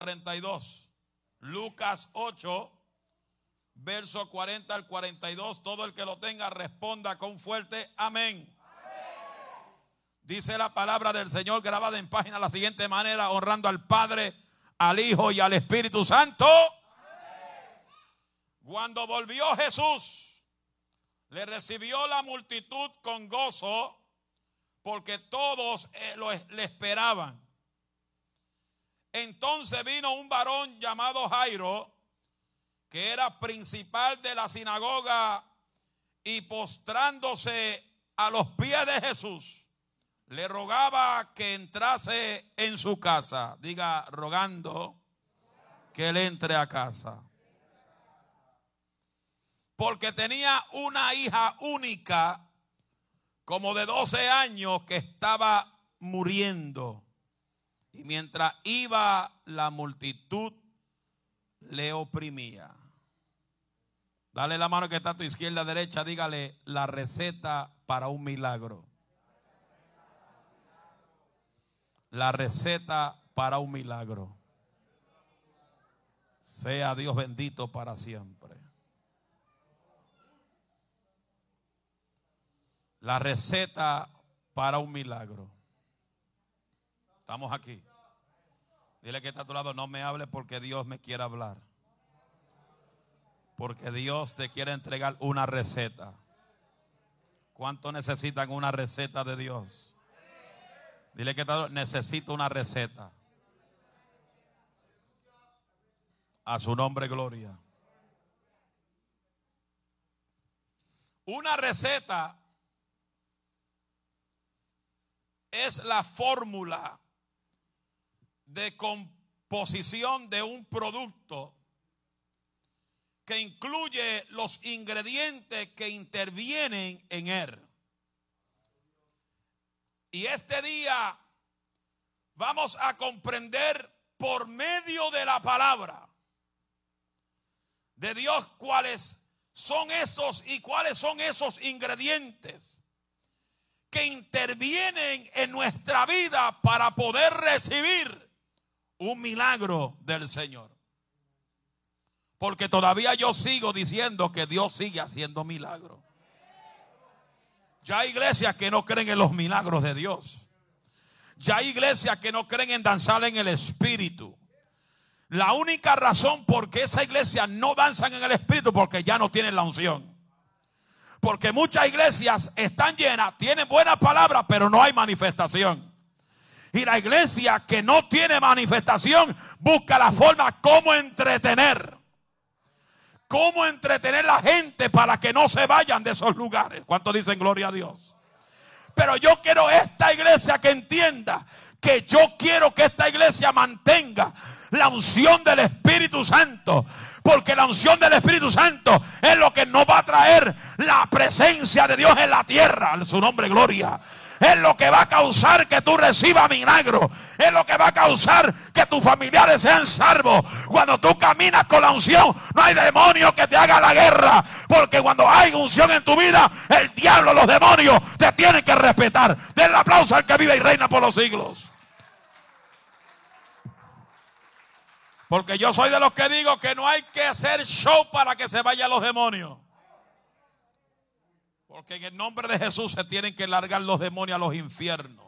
42. Lucas 8, verso 40 al 42. Todo el que lo tenga responda con fuerte amén. Dice la palabra del Señor grabada en página de la siguiente manera, honrando al Padre, al Hijo y al Espíritu Santo. Cuando volvió Jesús, le recibió la multitud con gozo, porque todos eh, lo, le esperaban. Entonces vino un varón llamado Jairo, que era principal de la sinagoga, y postrándose a los pies de Jesús, le rogaba que entrase en su casa. Diga, rogando que él entre a casa. Porque tenía una hija única, como de 12 años, que estaba muriendo. Y mientras iba la multitud, le oprimía. Dale la mano que está a tu izquierda, derecha, dígale la receta para un milagro. La receta para un milagro. Sea Dios bendito para siempre. La receta para un milagro. Estamos aquí. Dile que está a tu lado, no me hable porque Dios me quiere hablar. Porque Dios te quiere entregar una receta. ¿Cuánto necesitan una receta de Dios? Dile que necesito una receta. A su nombre, gloria. Una receta es la fórmula de composición de un producto que incluye los ingredientes que intervienen en él. Y este día vamos a comprender por medio de la palabra de Dios cuáles son esos y cuáles son esos ingredientes que intervienen en nuestra vida para poder recibir un milagro del Señor. Porque todavía yo sigo diciendo que Dios sigue haciendo milagros. Ya hay iglesias que no creen en los milagros de Dios. Ya hay iglesias que no creen en danzar en el Espíritu. La única razón por qué esa iglesia no danzan en el Espíritu porque ya no tienen la unción. Porque muchas iglesias están llenas, tienen buenas palabras, pero no hay manifestación. Y la iglesia que no tiene manifestación busca la forma como entretener. Cómo entretener a la gente para que no se vayan de esos lugares. ¿Cuántos dicen gloria a Dios? Pero yo quiero esta iglesia que entienda que yo quiero que esta iglesia mantenga la unción del Espíritu Santo. Porque la unción del Espíritu Santo es lo que nos va a traer la presencia de Dios en la tierra. Su nombre, gloria es lo que va a causar que tú recibas milagro. Es lo que va a causar que tus familiares sean salvos. Cuando tú caminas con la unción, no hay demonio que te haga la guerra. Porque cuando hay unción en tu vida, el diablo, los demonios te tienen que respetar. Den el aplauso al que vive y reina por los siglos. Porque yo soy de los que digo que no hay que hacer show para que se vayan los demonios. Porque en el nombre de Jesús se tienen que largar los demonios a los infiernos.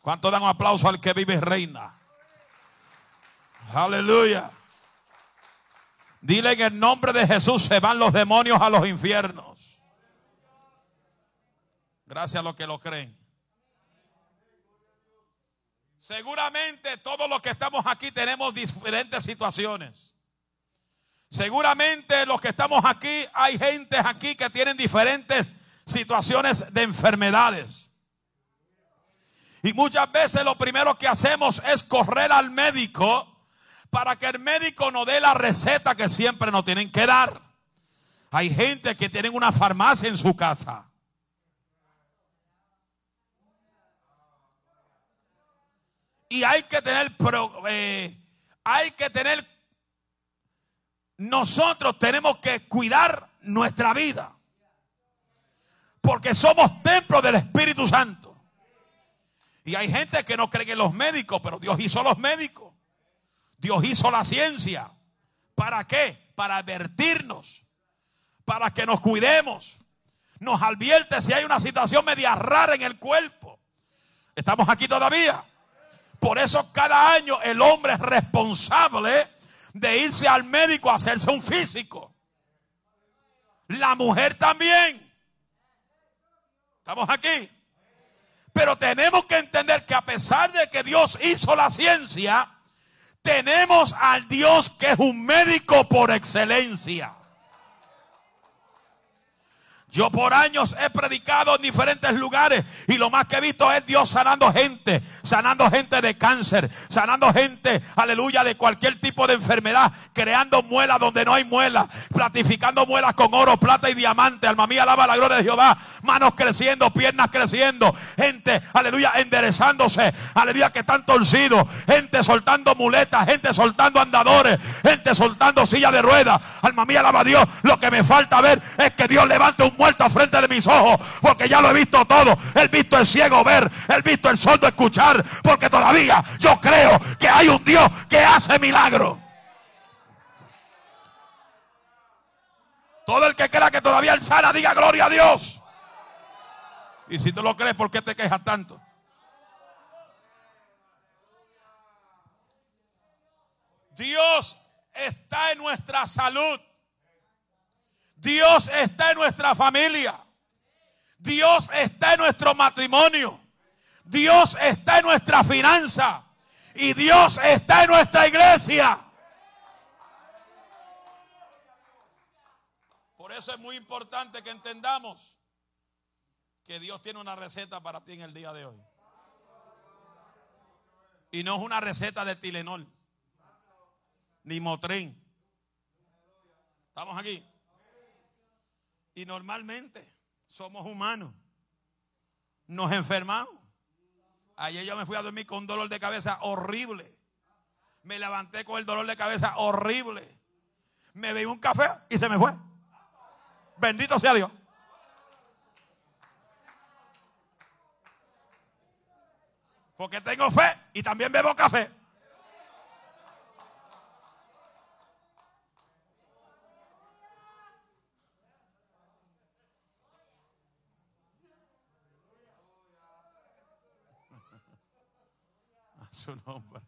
¿Cuánto dan un aplauso al que vive reina? Aleluya. Dile en el nombre de Jesús se van los demonios a los infiernos. Gracias a los que lo creen. Seguramente todos los que estamos aquí tenemos diferentes situaciones. Seguramente los que estamos aquí, hay gente aquí que tienen diferentes situaciones de enfermedades. Y muchas veces lo primero que hacemos es correr al médico para que el médico nos dé la receta que siempre nos tienen que dar. Hay gente que tienen una farmacia en su casa. Y hay que tener, eh, hay que tener nosotros tenemos que cuidar nuestra vida. Porque somos templo del Espíritu Santo. Y hay gente que no cree en los médicos, pero Dios hizo los médicos. Dios hizo la ciencia. ¿Para qué? Para advertirnos, para que nos cuidemos. Nos advierte si hay una situación media rara en el cuerpo. ¿Estamos aquí todavía? Por eso cada año el hombre es responsable de irse al médico a hacerse un físico. La mujer también. ¿Estamos aquí? Pero tenemos que entender que a pesar de que Dios hizo la ciencia, tenemos al Dios que es un médico por excelencia. Yo por años he predicado en diferentes lugares y lo más que he visto es Dios sanando gente, sanando gente de cáncer, sanando gente, aleluya, de cualquier tipo de enfermedad, creando muelas donde no hay muelas, platificando muelas con oro, plata y diamante. Alma mía, alaba la gloria de Jehová. Manos creciendo, piernas creciendo, gente, aleluya, enderezándose, aleluya, que están torcidos, gente soltando muletas, gente soltando andadores, gente soltando silla de ruedas. Alma mía, alaba a Dios. Lo que me falta ver es que Dios levante un muerto frente de mis ojos, porque ya lo he visto todo. He visto el ciego ver, he visto el sordo escuchar, porque todavía yo creo que hay un Dios que hace milagros. Todo el que crea que todavía el sana, diga gloria a Dios. Y si tú lo crees, ¿por qué te quejas tanto? Dios está en nuestra salud. Dios está en nuestra familia. Dios está en nuestro matrimonio. Dios está en nuestra finanza. Y Dios está en nuestra iglesia. Por eso es muy importante que entendamos que Dios tiene una receta para ti en el día de hoy. Y no es una receta de Tilenol, ni Motrin. ¿Estamos aquí? Y normalmente somos humanos. Nos enfermamos. Ayer yo me fui a dormir con un dolor de cabeza horrible. Me levanté con el dolor de cabeza horrible. Me bebí un café y se me fue. Bendito sea Dios. Porque tengo fe y también bebo café. Su nombre.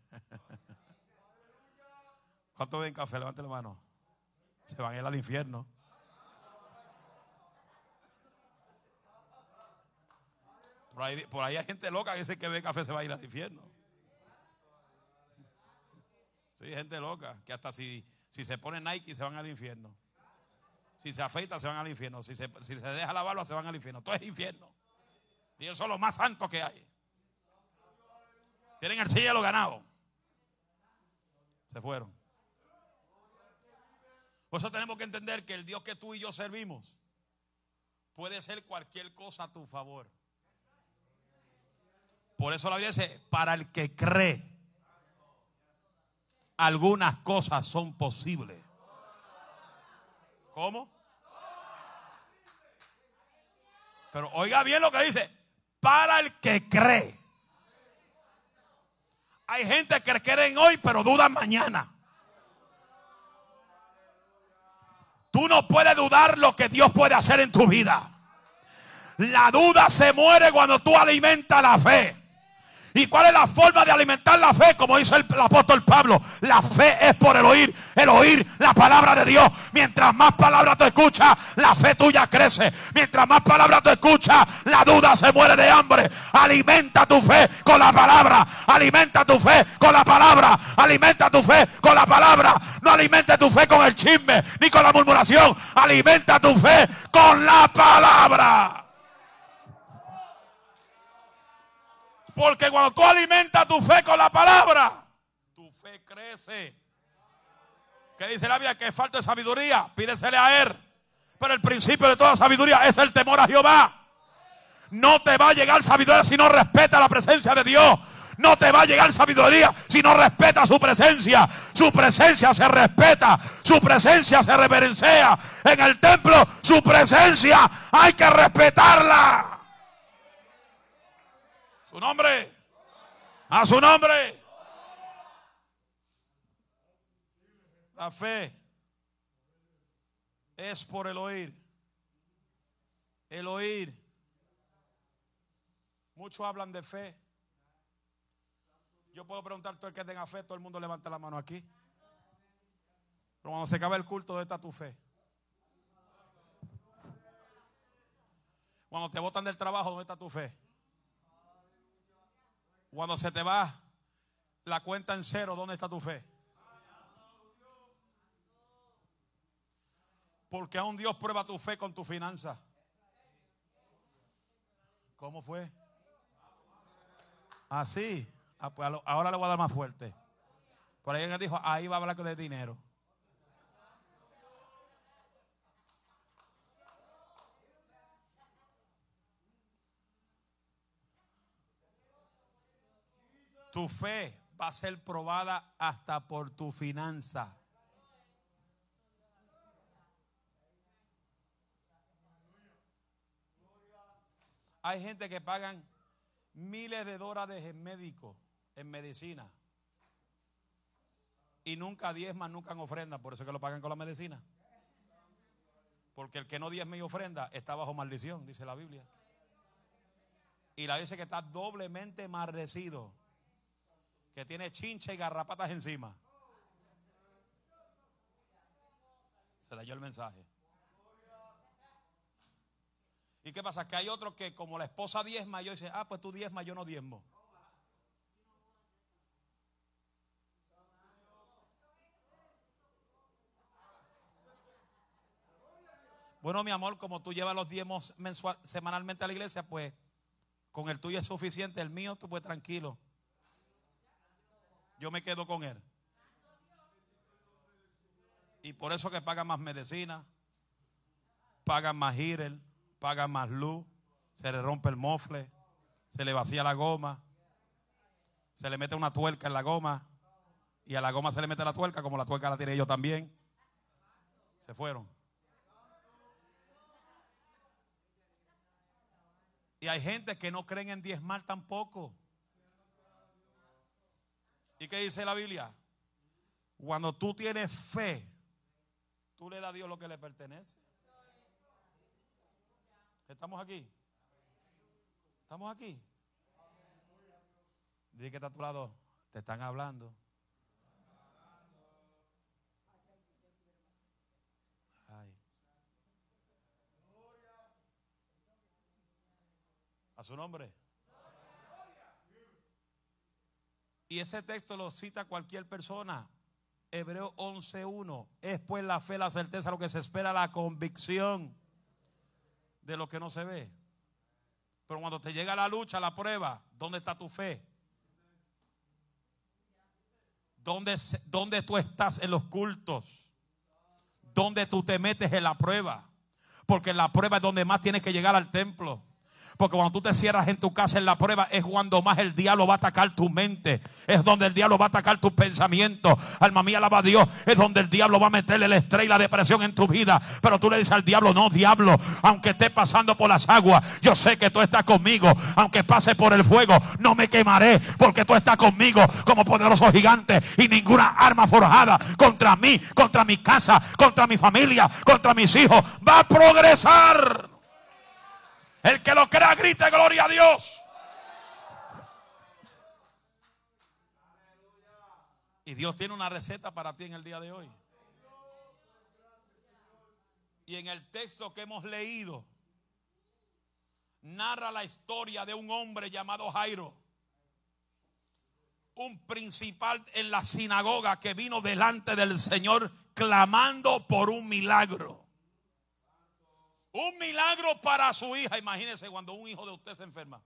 ¿Cuántos ven café? Levante la mano. Se van a ir al infierno. Por ahí, por ahí hay gente loca que dice que ve café se va a ir al infierno. Sí, gente loca que hasta si, si se pone Nike se van al infierno. Si se afeita se van al infierno. Si se, si se deja la barba se van al infierno. Todo es infierno. Y eso es lo más santo que hay. Tienen el cielo ganado. Se fueron. Por eso tenemos que entender que el Dios que tú y yo servimos puede ser cualquier cosa a tu favor. Por eso la Biblia dice, para el que cree, algunas cosas son posibles. ¿Cómo? Pero oiga bien lo que dice, para el que cree. Hay gente que creen hoy pero dudan mañana. Tú no puedes dudar lo que Dios puede hacer en tu vida. La duda se muere cuando tú alimentas la fe. ¿Y cuál es la forma de alimentar la fe? Como dice el, apóstol Pablo, la fe es por el oír, el oír la palabra de Dios. Mientras más palabras tú escuchas, la fe tuya crece. Mientras más palabras tú escuchas, la duda se muere de hambre. Alimenta tu fe con la palabra. Alimenta tu fe con la palabra. Alimenta tu fe con la palabra. No alimente tu fe con el chisme ni con la murmuración. Alimenta tu fe con la palabra. Porque cuando tú alimentas tu fe con la palabra, tu fe crece. ¿Qué dice la Biblia? Que falta de sabiduría. Pídesele a Él. Pero el principio de toda sabiduría es el temor a Jehová. No te va a llegar sabiduría si no respeta la presencia de Dios. No te va a llegar sabiduría si no respeta su presencia. Su presencia se respeta. Su presencia se reverencia. En el templo, su presencia hay que respetarla. Su nombre. A su nombre. La fe es por el oír. El oír. Muchos hablan de fe. Yo puedo preguntar todo el que tenga fe, todo el mundo levanta la mano aquí. Pero cuando se acabe el culto, ¿dónde está tu fe? Cuando te botan del trabajo, ¿dónde está tu fe? Cuando se te va la cuenta en cero, ¿dónde está tu fe? Porque aún Dios prueba tu fe con tu finanza. ¿Cómo fue? Así. Ah, pues ahora le voy a dar más fuerte. Por ahí alguien dijo, ahí va a hablar de dinero. Tu fe va a ser probada hasta por tu finanza. Hay gente que pagan miles de dólares en médico, en medicina. Y nunca diezman, nunca en ofrenda. Por eso que lo pagan con la medicina. Porque el que no diezma y ofrenda está bajo maldición, dice la Biblia. Y la dice que está doblemente maldecido. Que tiene chincha y garrapatas encima. Se leyó el mensaje. ¿Y qué pasa? Que hay otros que como la esposa diezma, yo dice, ah, pues tú diezma, yo no diezmo. Bueno, mi amor, como tú llevas los diezmos mensual, semanalmente a la iglesia, pues con el tuyo es suficiente, el mío tú pues tranquilo. Yo me quedo con él. Y por eso que pagan más medicina, pagan más girel, paga más luz, se le rompe el mofle, se le vacía la goma, se le mete una tuerca en la goma y a la goma se le mete la tuerca como la tuerca la tiene yo también. Se fueron. Y hay gente que no creen en diezmar tampoco. ¿Y qué dice la Biblia? Cuando tú tienes fe, tú le das a Dios lo que le pertenece. ¿Estamos aquí? ¿Estamos aquí? Dile que está a tu lado. Te están hablando. A su nombre. Y ese texto lo cita cualquier persona. Hebreo 11.1. Es pues la fe, la certeza, lo que se espera, la convicción de lo que no se ve. Pero cuando te llega la lucha, la prueba, ¿dónde está tu fe? ¿Dónde, ¿Dónde tú estás en los cultos? ¿Dónde tú te metes en la prueba? Porque la prueba es donde más tienes que llegar al templo. Porque cuando tú te cierras en tu casa en la prueba es cuando más el diablo va a atacar tu mente. Es donde el diablo va a atacar tus pensamientos. Alma mía, alaba a Dios. Es donde el diablo va a meterle el estrés y la depresión en tu vida. Pero tú le dices al diablo, no, diablo, aunque esté pasando por las aguas, yo sé que tú estás conmigo. Aunque pase por el fuego, no me quemaré. Porque tú estás conmigo como poderoso gigante. Y ninguna arma forjada contra mí, contra mi casa, contra mi familia, contra mis hijos, va a progresar. El que lo crea, grite gloria a Dios. Y Dios tiene una receta para ti en el día de hoy. Y en el texto que hemos leído, narra la historia de un hombre llamado Jairo, un principal en la sinagoga que vino delante del Señor clamando por un milagro. Un milagro para su hija. Imagínese cuando un hijo de usted se enferma.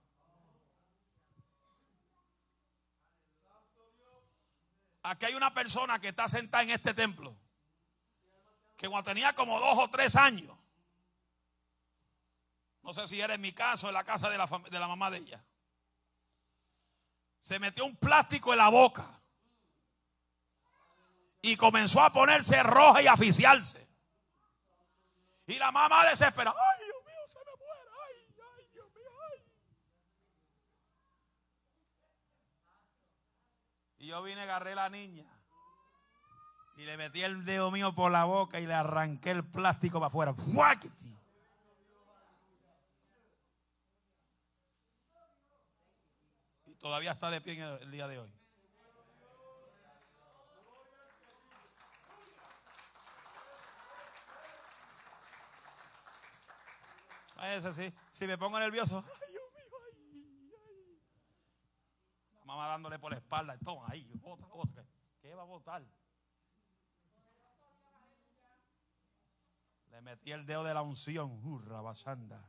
Aquí hay una persona que está sentada en este templo. Que cuando tenía como dos o tres años. No sé si era en mi caso, en la casa de la, de la mamá de ella. Se metió un plástico en la boca. Y comenzó a ponerse roja y a. Y la mamá desesperada. Ay, Dios mío, se me muere. Ay, ay, Dios mío, ay. Y yo vine, agarré a la niña. Y le metí el dedo mío por la boca y le arranqué el plástico para afuera. Y todavía está de pie el día de hoy. Ese sí. Si me pongo nervioso, ay, Dios mío, ay, La mamá dándole por la espalda. Toma, ahí, bota, bota. ¿Qué va a botar? Le metí el dedo de la unción. Hurra, basanda.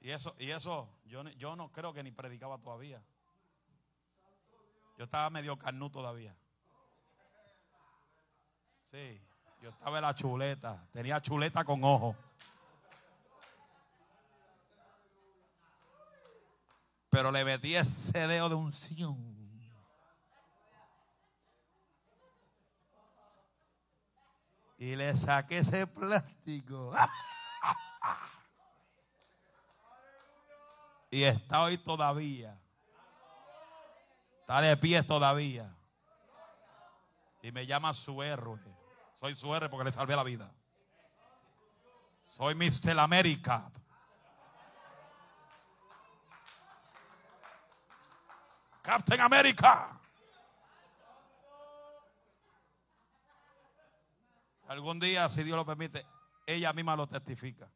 Y eso, y eso, yo, yo no creo que ni predicaba todavía. Yo estaba medio carnú todavía. Sí, yo estaba en la chuleta. Tenía chuleta con ojo. Pero le metí ese dedo de unción. Y le saqué ese plástico. y está hoy todavía. Está de pie todavía. Y me llama su héroe. Soy su héroe porque le salvé la vida. Soy Mr. América. Captain America. Algún día, si Dios lo permite, ella misma lo testifica.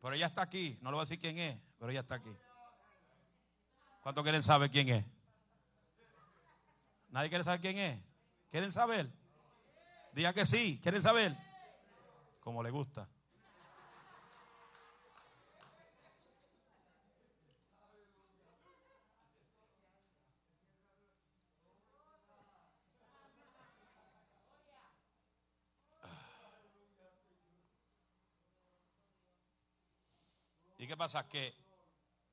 Pero ella está aquí. No le voy a decir quién es, pero ella está aquí. ¿Cuántos quieren saber quién es? ¿Nadie quiere saber quién es? ¿Quieren saber? Diga que sí. ¿Quieren saber? Como le gusta. Qué pasa? Que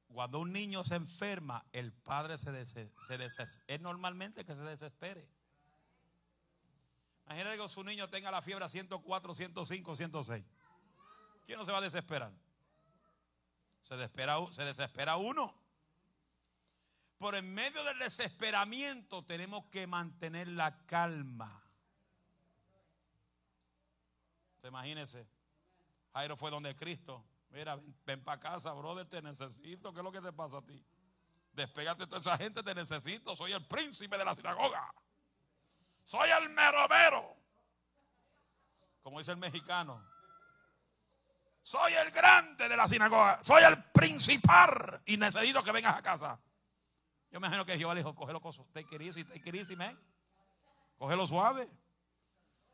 cuando un niño se enferma, el padre se, desespera. Es normalmente que se desespere. Imagínate que su niño tenga la fiebre a 104, 105, 106. ¿Quién no se va a desesperar? Se desespera, se desespera uno. Por en medio del desesperamiento tenemos que mantener la calma. Se imagínese. Jairo fue donde Cristo Mira, ven, para casa, brother, te necesito. ¿Qué es lo que te pasa a ti? Despégate de toda esa gente, te necesito. Soy el príncipe de la sinagoga. Soy el meromero. Como dice el mexicano. Soy el grande de la sinagoga. Soy el principal. Y necesito que vengas a casa. Yo me imagino que Jehová le dijo, cógelo con take it easy, take it easy. Cógelo suave.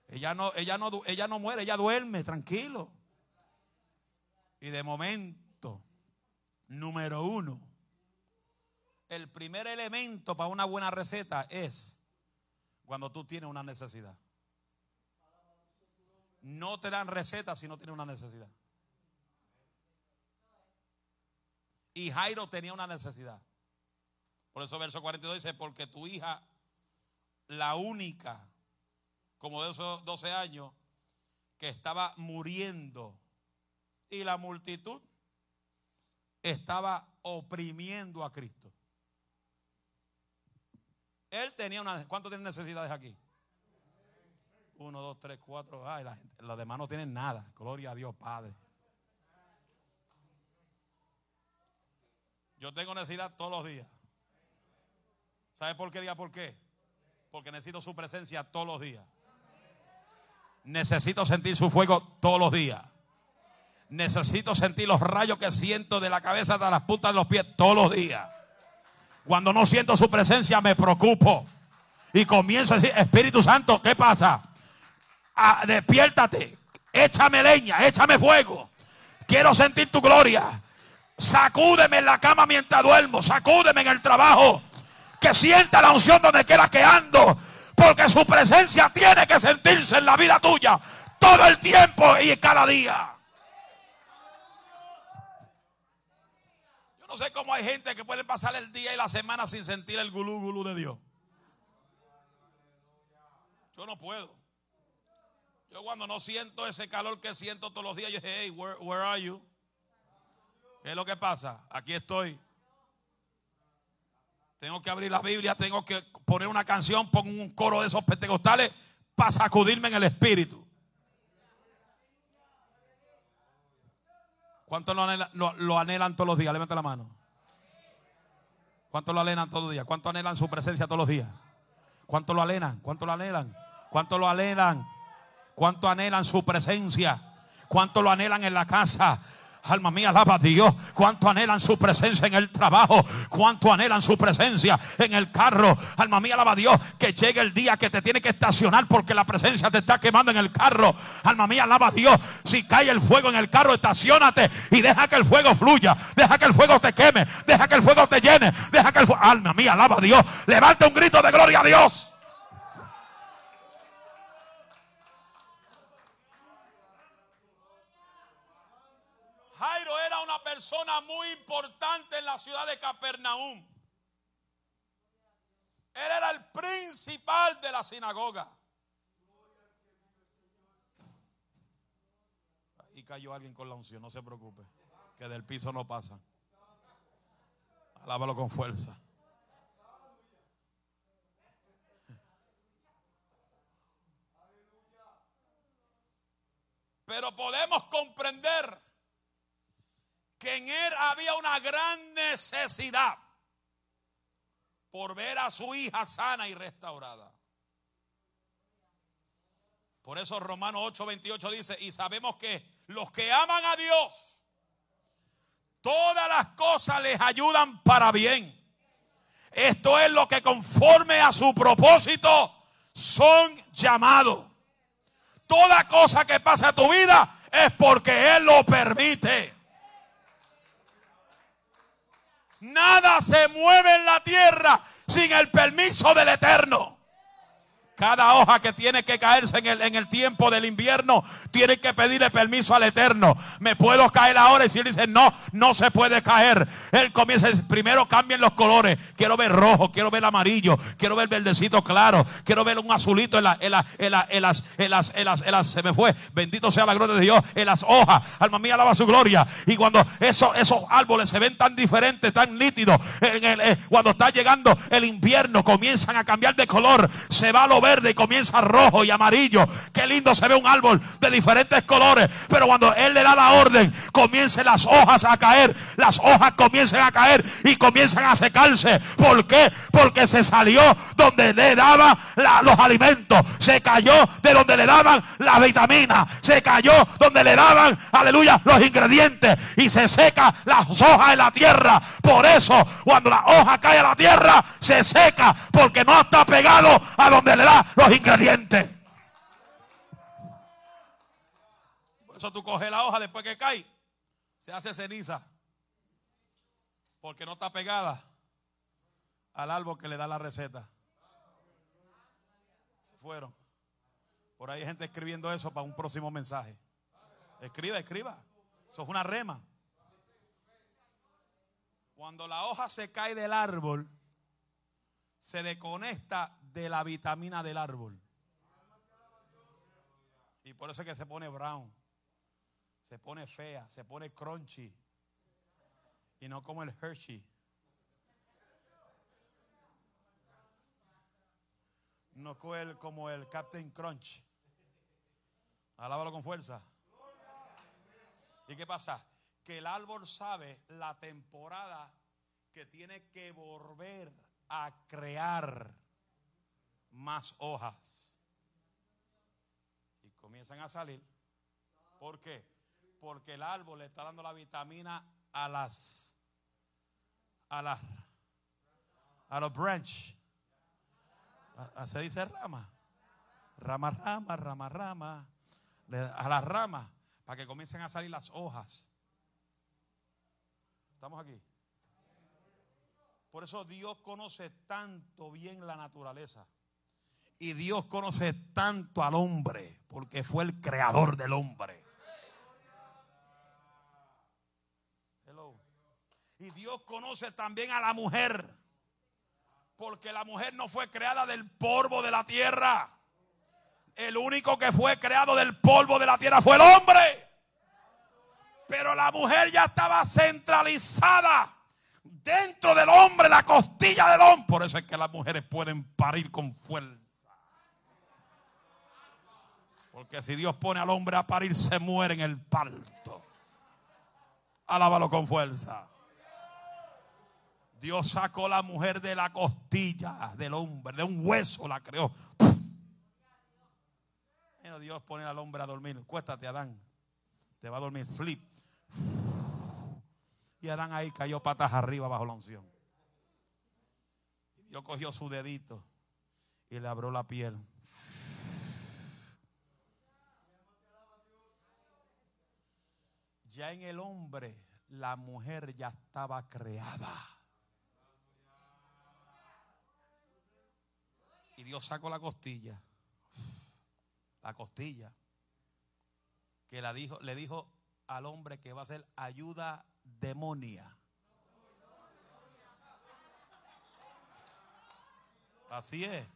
Ella no, ella no, ella no muere, ella duerme, tranquilo. Y de momento, número uno, el primer elemento para una buena receta es cuando tú tienes una necesidad. No te dan receta si no tienes una necesidad. Y Jairo tenía una necesidad. Por eso verso 42 dice, porque tu hija, la única, como de esos 12 años, que estaba muriendo y la multitud estaba oprimiendo a Cristo. Él tenía una... ¿Cuántos tienen necesidades aquí? Uno, dos, tres, cuatro. Ay, la demás no tienen nada. Gloria a Dios, Padre. Yo tengo necesidad todos los días. ¿Sabe por qué día por qué? Porque necesito su presencia todos los días. Necesito sentir su fuego todos los días. Necesito sentir los rayos que siento de la cabeza hasta las puntas de los pies todos los días. Cuando no siento su presencia me preocupo. Y comienzo a decir, Espíritu Santo, ¿qué pasa? Ah, despiértate, échame leña, échame fuego. Quiero sentir tu gloria. Sacúdeme en la cama mientras duermo, sacúdeme en el trabajo. Que sienta la unción donde quiera que ando. Porque su presencia tiene que sentirse en la vida tuya todo el tiempo y cada día. No sé cómo hay gente que puede pasar el día y la semana sin sentir el gulú gulú de Dios. Yo no puedo. Yo cuando no siento ese calor que siento todos los días, yo dije, hey, where, where are you? ¿Qué es lo que pasa? Aquí estoy. Tengo que abrir la Biblia, tengo que poner una canción, pongo un coro de esos pentecostales para sacudirme en el espíritu. ¿Cuántos lo anhelan, lo, anhelan todos los días? Levanta la mano. ¿Cuántos lo anhelan todos los días? ¿Cuántos anhelan su presencia todos los días? ¿Cuántos lo anhelan? ¿Cuántos lo anhelan? ¿Cuántos lo anhelan? ¿Cuántos anhelan su presencia? ¿Cuántos lo anhelan en la casa? Alma mía, alaba a Dios. Cuánto anhelan su presencia en el trabajo. Cuánto anhelan su presencia en el carro. Alma mía, alaba a Dios. Que llegue el día que te tiene que estacionar porque la presencia te está quemando en el carro. Alma mía, alaba a Dios. Si cae el fuego en el carro, estacionate y deja que el fuego fluya. Deja que el fuego te queme. Deja que el fuego te llene. Deja que el fuego. Alma mía, alaba a Dios. Levanta un grito de gloria a Dios. Persona muy importante en la ciudad de Capernaum. Él era el principal de la sinagoga. Ahí cayó alguien con la unción, no se preocupe, que del piso no pasa. Alábalo con fuerza. Pero podemos comprender que en él había una gran necesidad por ver a su hija sana y restaurada. Por eso Romanos 8:28 dice, y sabemos que los que aman a Dios, todas las cosas les ayudan para bien. Esto es lo que conforme a su propósito son llamados. Toda cosa que pasa a tu vida es porque Él lo permite. Nada se mueve en la tierra sin el permiso del Eterno. Cada hoja que tiene que caerse en el, en el tiempo del invierno tiene que pedirle permiso al Eterno. Me puedo caer ahora y si él dice no, no se puede caer. Él comienza, primero cambien los colores. Quiero ver rojo, quiero ver amarillo, quiero ver verdecito claro, quiero ver un azulito en, en, en, en las, se me fue. Bendito sea la gloria de Dios. En las hojas, alma mía, alaba su gloria. Y cuando esos, esos árboles se ven tan diferentes, tan nítidos, eh, cuando está llegando el invierno, comienzan a cambiar de color. Se va a lo ver verde y comienza rojo y amarillo. Qué lindo se ve un árbol de diferentes colores. Pero cuando Él le da la orden, comiencen las hojas a caer. Las hojas comienzan a caer y comienzan a secarse. ¿Por qué? Porque se salió donde le daban los alimentos. Se cayó de donde le daban la vitamina. Se cayó donde le daban, aleluya, los ingredientes. Y se seca las hojas en la tierra. Por eso, cuando la hoja cae a la tierra, se seca. Porque no está pegado a donde le da los ingredientes. Por eso tú coges la hoja después que cae, se hace ceniza. Porque no está pegada al árbol que le da la receta. Se fueron. Por ahí hay gente escribiendo eso para un próximo mensaje. Escriba, escriba. Eso es una rema. Cuando la hoja se cae del árbol, se desconecta de la vitamina del árbol. Y por eso es que se pone brown, se pone fea, se pone crunchy. Y no como el Hershey. No como el, como el Captain Crunch. Alábalo con fuerza. ¿Y qué pasa? Que el árbol sabe la temporada que tiene que volver a crear más hojas. Y comienzan a salir. ¿Por qué? Porque el árbol le está dando la vitamina a las a las a los branch. Se dice rama. Rama, rama, rama, rama. A las ramas. Para que comiencen a salir las hojas. ¿Estamos aquí? Por eso Dios conoce tanto bien la naturaleza. Y Dios conoce tanto al hombre porque fue el creador del hombre. Y Dios conoce también a la mujer porque la mujer no fue creada del polvo de la tierra. El único que fue creado del polvo de la tierra fue el hombre. Pero la mujer ya estaba centralizada dentro del hombre, la costilla del hombre. Por eso es que las mujeres pueden parir con fuerza. Porque si Dios pone al hombre a parir, se muere en el parto. Alábalo con fuerza. Dios sacó la mujer de la costilla del hombre, de un hueso la creó. Dios pone al hombre a dormir. Cuéstate, Adán. Te va a dormir. Sleep. Y Adán ahí cayó patas arriba bajo la unción. Y Dios cogió su dedito y le abrió la piel. Ya en el hombre la mujer ya estaba creada. Y Dios sacó la costilla. La costilla. Que la dijo, le dijo al hombre que va a ser ayuda demonia. Así es.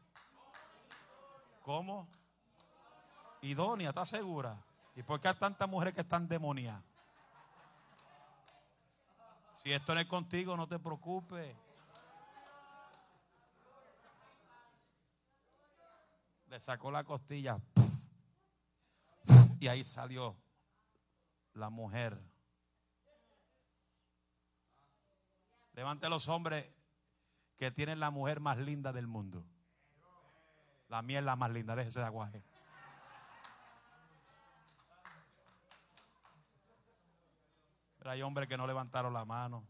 ¿Cómo? Idónea, ¿estás segura? ¿Y por qué hay tantas mujeres que están demoniadas? Si esto no es contigo, no te preocupes. Le sacó la costilla. Y ahí salió la mujer. Levante los hombres que tienen la mujer más linda del mundo. La mía es la más linda, déjese de aguaje. Pero hay hombres que no levantaron la mano.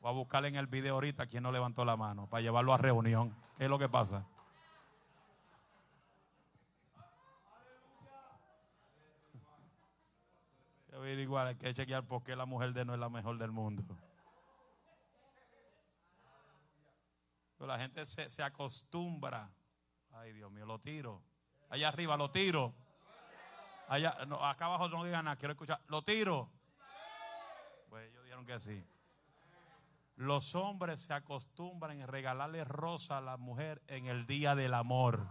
Voy a buscarle en el video ahorita quien no levantó la mano para llevarlo a reunión. ¿Qué es lo que pasa? igual, hay que chequear por qué la mujer de no es la mejor del mundo. Pero la gente se, acostumbra. Ay, Dios mío, lo tiro. Allá arriba lo tiro. Allá, acá abajo no digan nada, quiero escuchar. Lo tiro. Que sí. Los hombres se acostumbran a regalarle rosa a la mujer en el día del amor.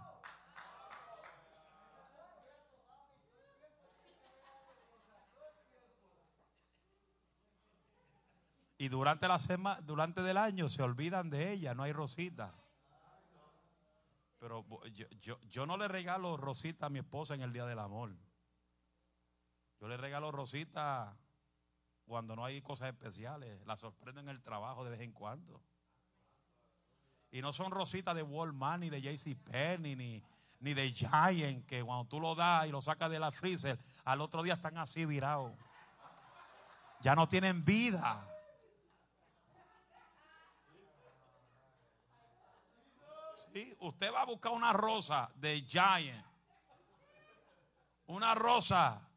Y durante la semana, durante del año se olvidan de ella, no hay rosita. Pero yo, yo, no le regalo rosita a mi esposa en el día del amor. Yo le regalo rosita cuando no hay cosas especiales. La sorprendo en el trabajo de vez en cuando. Y no son rositas de Walmart, ni de JCPenney, ni, ni de Giant, que cuando tú lo das y lo sacas de la freezer, al otro día están así virados. Ya no tienen vida. Usted va a buscar una rosa de Giant. Una rosa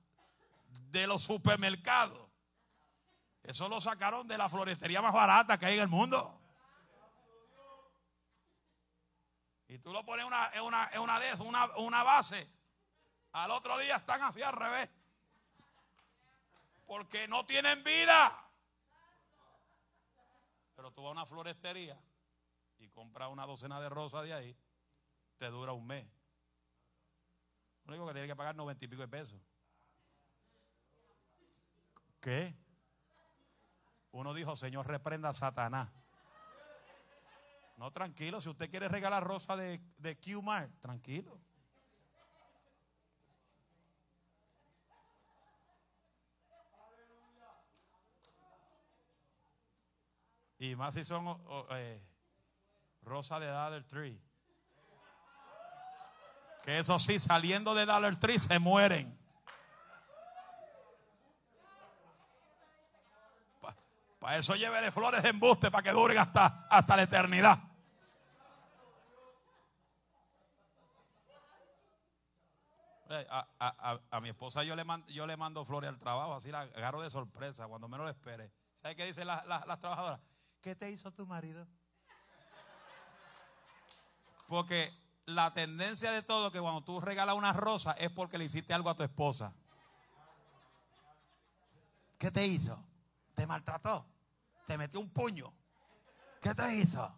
de los supermercados. Eso lo sacaron de la florestería más barata que hay en el mundo. Y tú lo pones una, en una, en una, una, una base. Al otro día están así al revés. Porque no tienen vida. Pero tú vas a una florestería y compras una docena de rosas de ahí, te dura un mes. Lo único que tiene que pagar noventa y pico de pesos. ¿Qué? Uno dijo, Señor, reprenda a Satanás. No, tranquilo, si usted quiere regalar rosa de, de Q-Mart, tranquilo. Y más si son eh, Rosa de Dollar Tree. Que eso sí, saliendo de Dollar Tree se mueren. Para eso llévele flores de embuste para que duren hasta, hasta la eternidad. Eh, a, mi esposa yo le, mando, yo le mando flores al trabajo, así la agarro de sorpresa, cuando menos lo espere. ¿Sabe qué dicen las trabajadoras? ¿Qué te hizo tu marido? Porque la tendencia de todo que cuando tú regalas una rosa es porque le hiciste algo a tu esposa. ¿Qué te hizo? ¿Te maltrató? ¿Te metió un puño? ¿Qué te hizo?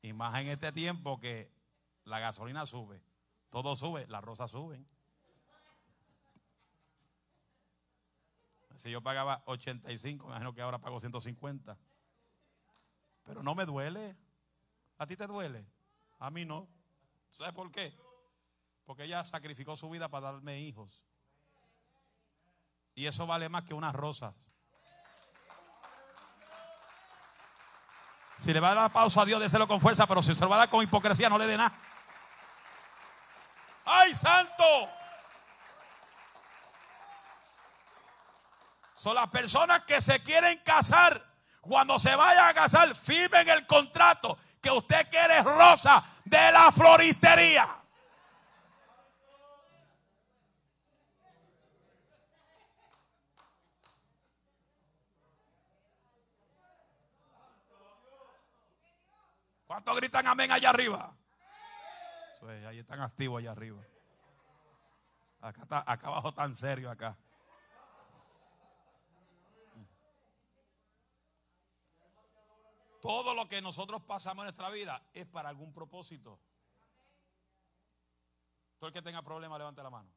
Y, más en este tiempo que la gasolina sube, todo sube, las rosas suben. Si yo pagaba 85, me imagino que ahora pago 150. Pero no me duele. ¿A ti te duele? A mí no. ¿Sabes por qué? Porque ella sacrificó su vida para darme hijos. Y eso vale más que unas rosas. Si le va a dar pausa a Dios, déselo con fuerza, pero si se lo va a dar con hipocresía, no le dé nada. ¡Ay, santo! Son las personas que se quieren casar. Cuando se vayan a casar, firmen el contrato que usted quiere rosa de la floristería. ¿Cuántos gritan amén allá arriba? ahí están activos allá arriba. Acá, está, acá abajo tan serio acá. Todo lo que nosotros pasamos en nuestra vida es para algún propósito. Todo el que tenga problema, levante la mano.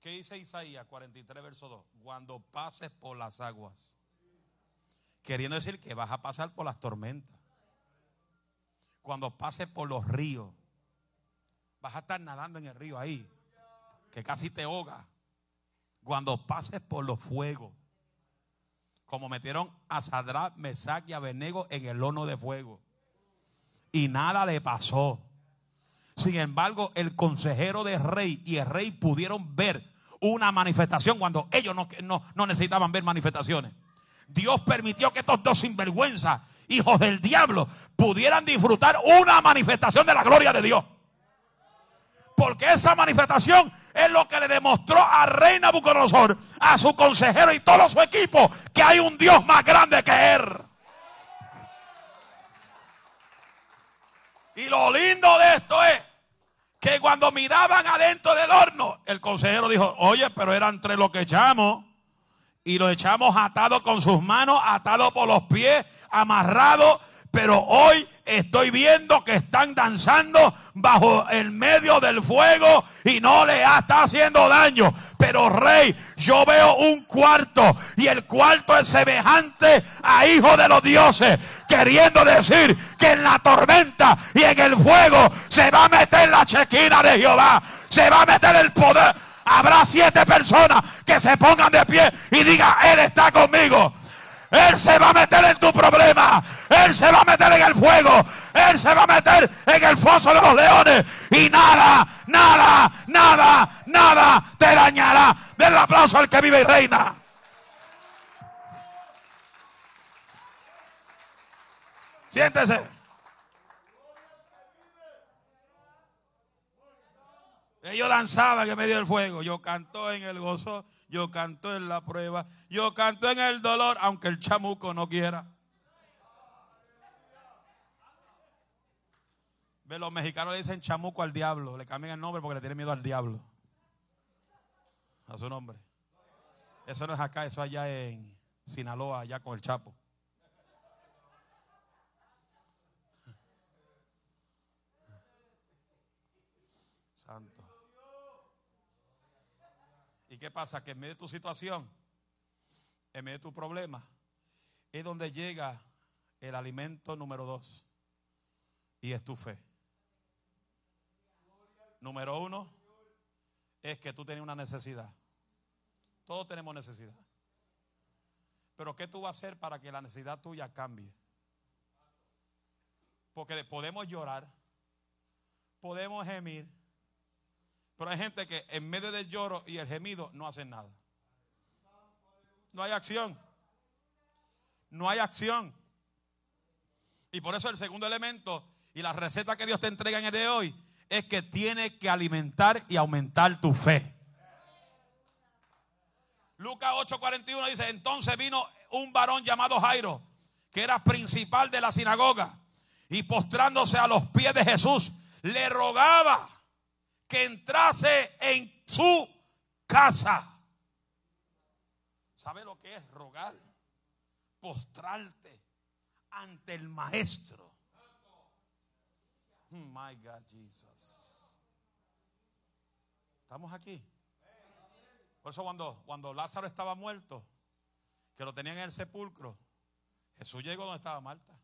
¿Qué dice Isaías 43, verso 2? Cuando pases por las aguas. Queriendo decir que vas a pasar por las tormentas. Cuando pases por los ríos. Vas a estar nadando en el río ahí. Que casi te ahoga. Cuando pases por los fuegos como metieron a Sadrat, Mesach y Abednego en el horno de fuego. Y nada le pasó. Sin embargo, el consejero del rey y el rey pudieron ver una manifestación cuando ellos no, necesitaban ver manifestaciones. Dios permitió que estos dos sinvergüenzas, hijos del diablo, pudieran disfrutar una manifestación de la gloria de Dios. Porque esa manifestación es lo que le demostró a rey Nabucodonosor, a su consejero y todo su equipo, que hay un Dios más grande que él. Y lo lindo de esto es que cuando miraban adentro del horno, el consejero dijo, oye, pero eran tres los que echamos. Y lo echamos atado con sus manos, atado por los pies, amarrado pero hoy estoy viendo que están danzando bajo el medio del fuego y no le está haciendo daño. Pero rey, yo veo un cuarto y el cuarto es semejante a hijo de los dioses, queriendo decir que en la tormenta y en el fuego se va a meter la chequina de Jehová, se va a meter el poder. Habrá siete personas que se pongan de pie y digan, Él está conmigo. Él se va a meter en tu problema. Él se va a meter en el fuego. Él se va a meter en el foso de los leones. Y nada, nada, nada, nada te dañará. Den el aplauso al que vive y reina. Siéntese. Ellos danzaban en medio del fuego. Yo canto en el gozo yo canto en la prueba, yo canto en el dolor, aunque el chamuco no quiera. Ve, los mexicanos le dicen chamuco al diablo, le cambian el nombre porque le tienen miedo al diablo. A su nombre. Eso no es acá, eso allá en Sinaloa, allá con el Chapo. Santo. ¿Y qué pasa? Que en medio de tu situación, en medio de tu problema, es donde llega el alimento número dos. Y es tu fe. Número uno es que tú tienes una necesidad. Todos tenemos necesidad. Pero ¿qué tú vas a hacer para que la necesidad tuya cambie? Porque podemos llorar, podemos gemir, pero hay gente que en medio del lloro y el gemido no hacen nada. No hay acción. No hay acción. Y por eso el segundo elemento y la receta que Dios te entrega en el de hoy es que tiene que alimentar y aumentar tu fe. Lucas 8:41 dice, entonces vino un varón llamado Jairo, que era principal de la sinagoga, y postrándose a los pies de Jesús, le rogaba que entrase en su casa. ¿Sabe lo que es rogar? Postrarte ante el maestro. Hmm, my God, Jesus. ¿Estamos aquí? Por eso cuando, cuando Lázaro estaba muerto, que lo tenían en el sepulcro, Jesús llegó donde estaba Marta.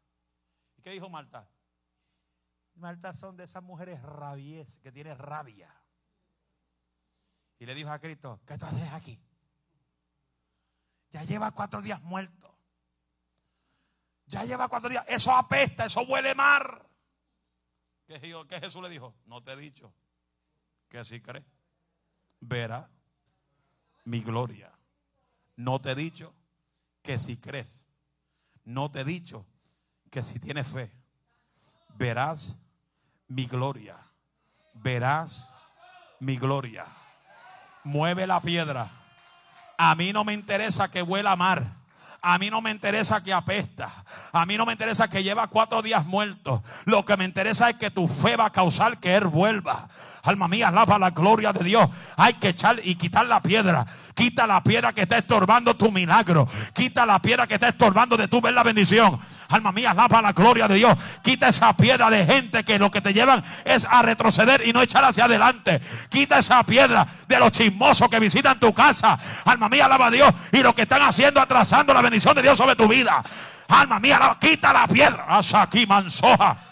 ¿Y qué dijo Marta? Marta son de esas mujeres rabies, que tiene rabia. Y le dijo a Cristo, ¿qué tú haces aquí? Ya lleva cuatro días muerto. Ya lleva cuatro días. Eso apesta, eso huele mar. ¿Qué, Jesús le dijo? No te he dicho que si crees, verá mi gloria. No te he dicho que si crees. No te he dicho que si tienes fe, verás mi gloria. Verás mi gloria. Mueve la piedra. A mí no me interesa que huela mar. A mí no me interesa que apesta. A mí no me interesa que lleva cuatro días muerto. Lo que me interesa es que tu fe va a causar que Él vuelva. Alma mía, alaba la gloria de Dios. Hay que echar y quitar la piedra. Quita la piedra que está estorbando tu milagro. Quita la piedra que está estorbando de tu ver la bendición. Alma mía, alaba la gloria de Dios. Quita esa piedra de gente que lo que te llevan es a retroceder y no echar hacia adelante. Quita esa piedra de los chismosos que visitan tu casa. Alma mía, alaba a Dios. Y lo que están haciendo, atrasando la bendición de Dios sobre tu vida. Alma mía, quita la piedra. Hasta aquí, mansoja.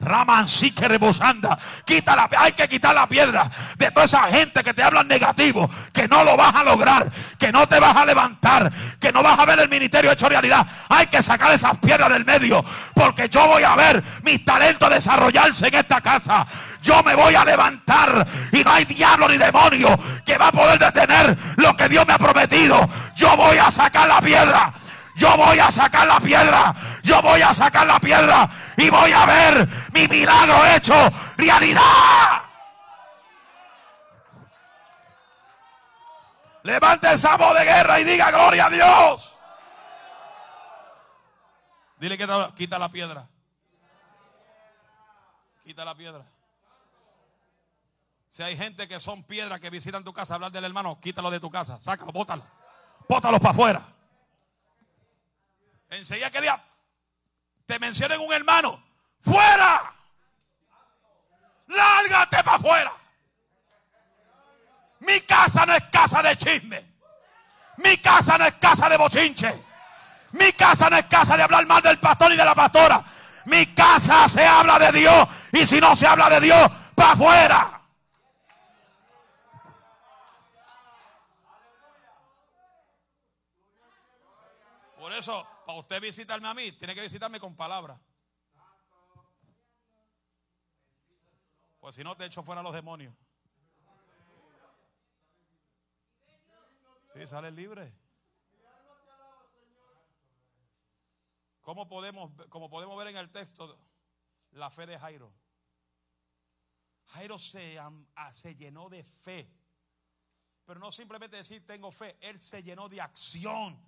Raman que rebosanda. Quita hay que quitar la piedra de toda esa gente que te hablan negativo, que no lo vas a lograr, que no te vas a levantar, que no vas a ver el ministerio hecho realidad. Hay que sacar esas piedras del medio, porque yo voy a ver mis talentos desarrollarse en esta casa. Yo me voy a levantar y no hay diablo ni demonio que va a poder detener lo que Dios me ha prometido. Yo voy a sacar la piedra. Yo voy a sacar la piedra. Yo voy a sacar la piedra. Y voy a ver mi milagro hecho realidad. Levante esa voz de guerra y diga gloria a Dios. Dile que quita la piedra. Quita la piedra. Si hay gente que son piedras que visitan tu casa, hablar del hermano, quítalo de tu casa, sácalo, bótalo, bótalo para afuera. Enseguida que día te mencionen un hermano, fuera. Lárgate para afuera. Mi casa no es casa de chisme. Mi casa no es casa de bochinche. Mi casa no es casa de hablar mal del pastor y de la pastora. Mi casa se habla de Dios. Y si no se habla de Dios, para afuera. Por eso para usted visitarme a mí, tiene que visitarme con palabras. Pues si no, te echo fuera los demonios. Sí, sale libre. ¿Cómo podemos, como podemos ver en el texto, la fe de Jairo? Jairo se, se llenó de fe. Pero no simplemente decir tengo fe, él se llenó de acción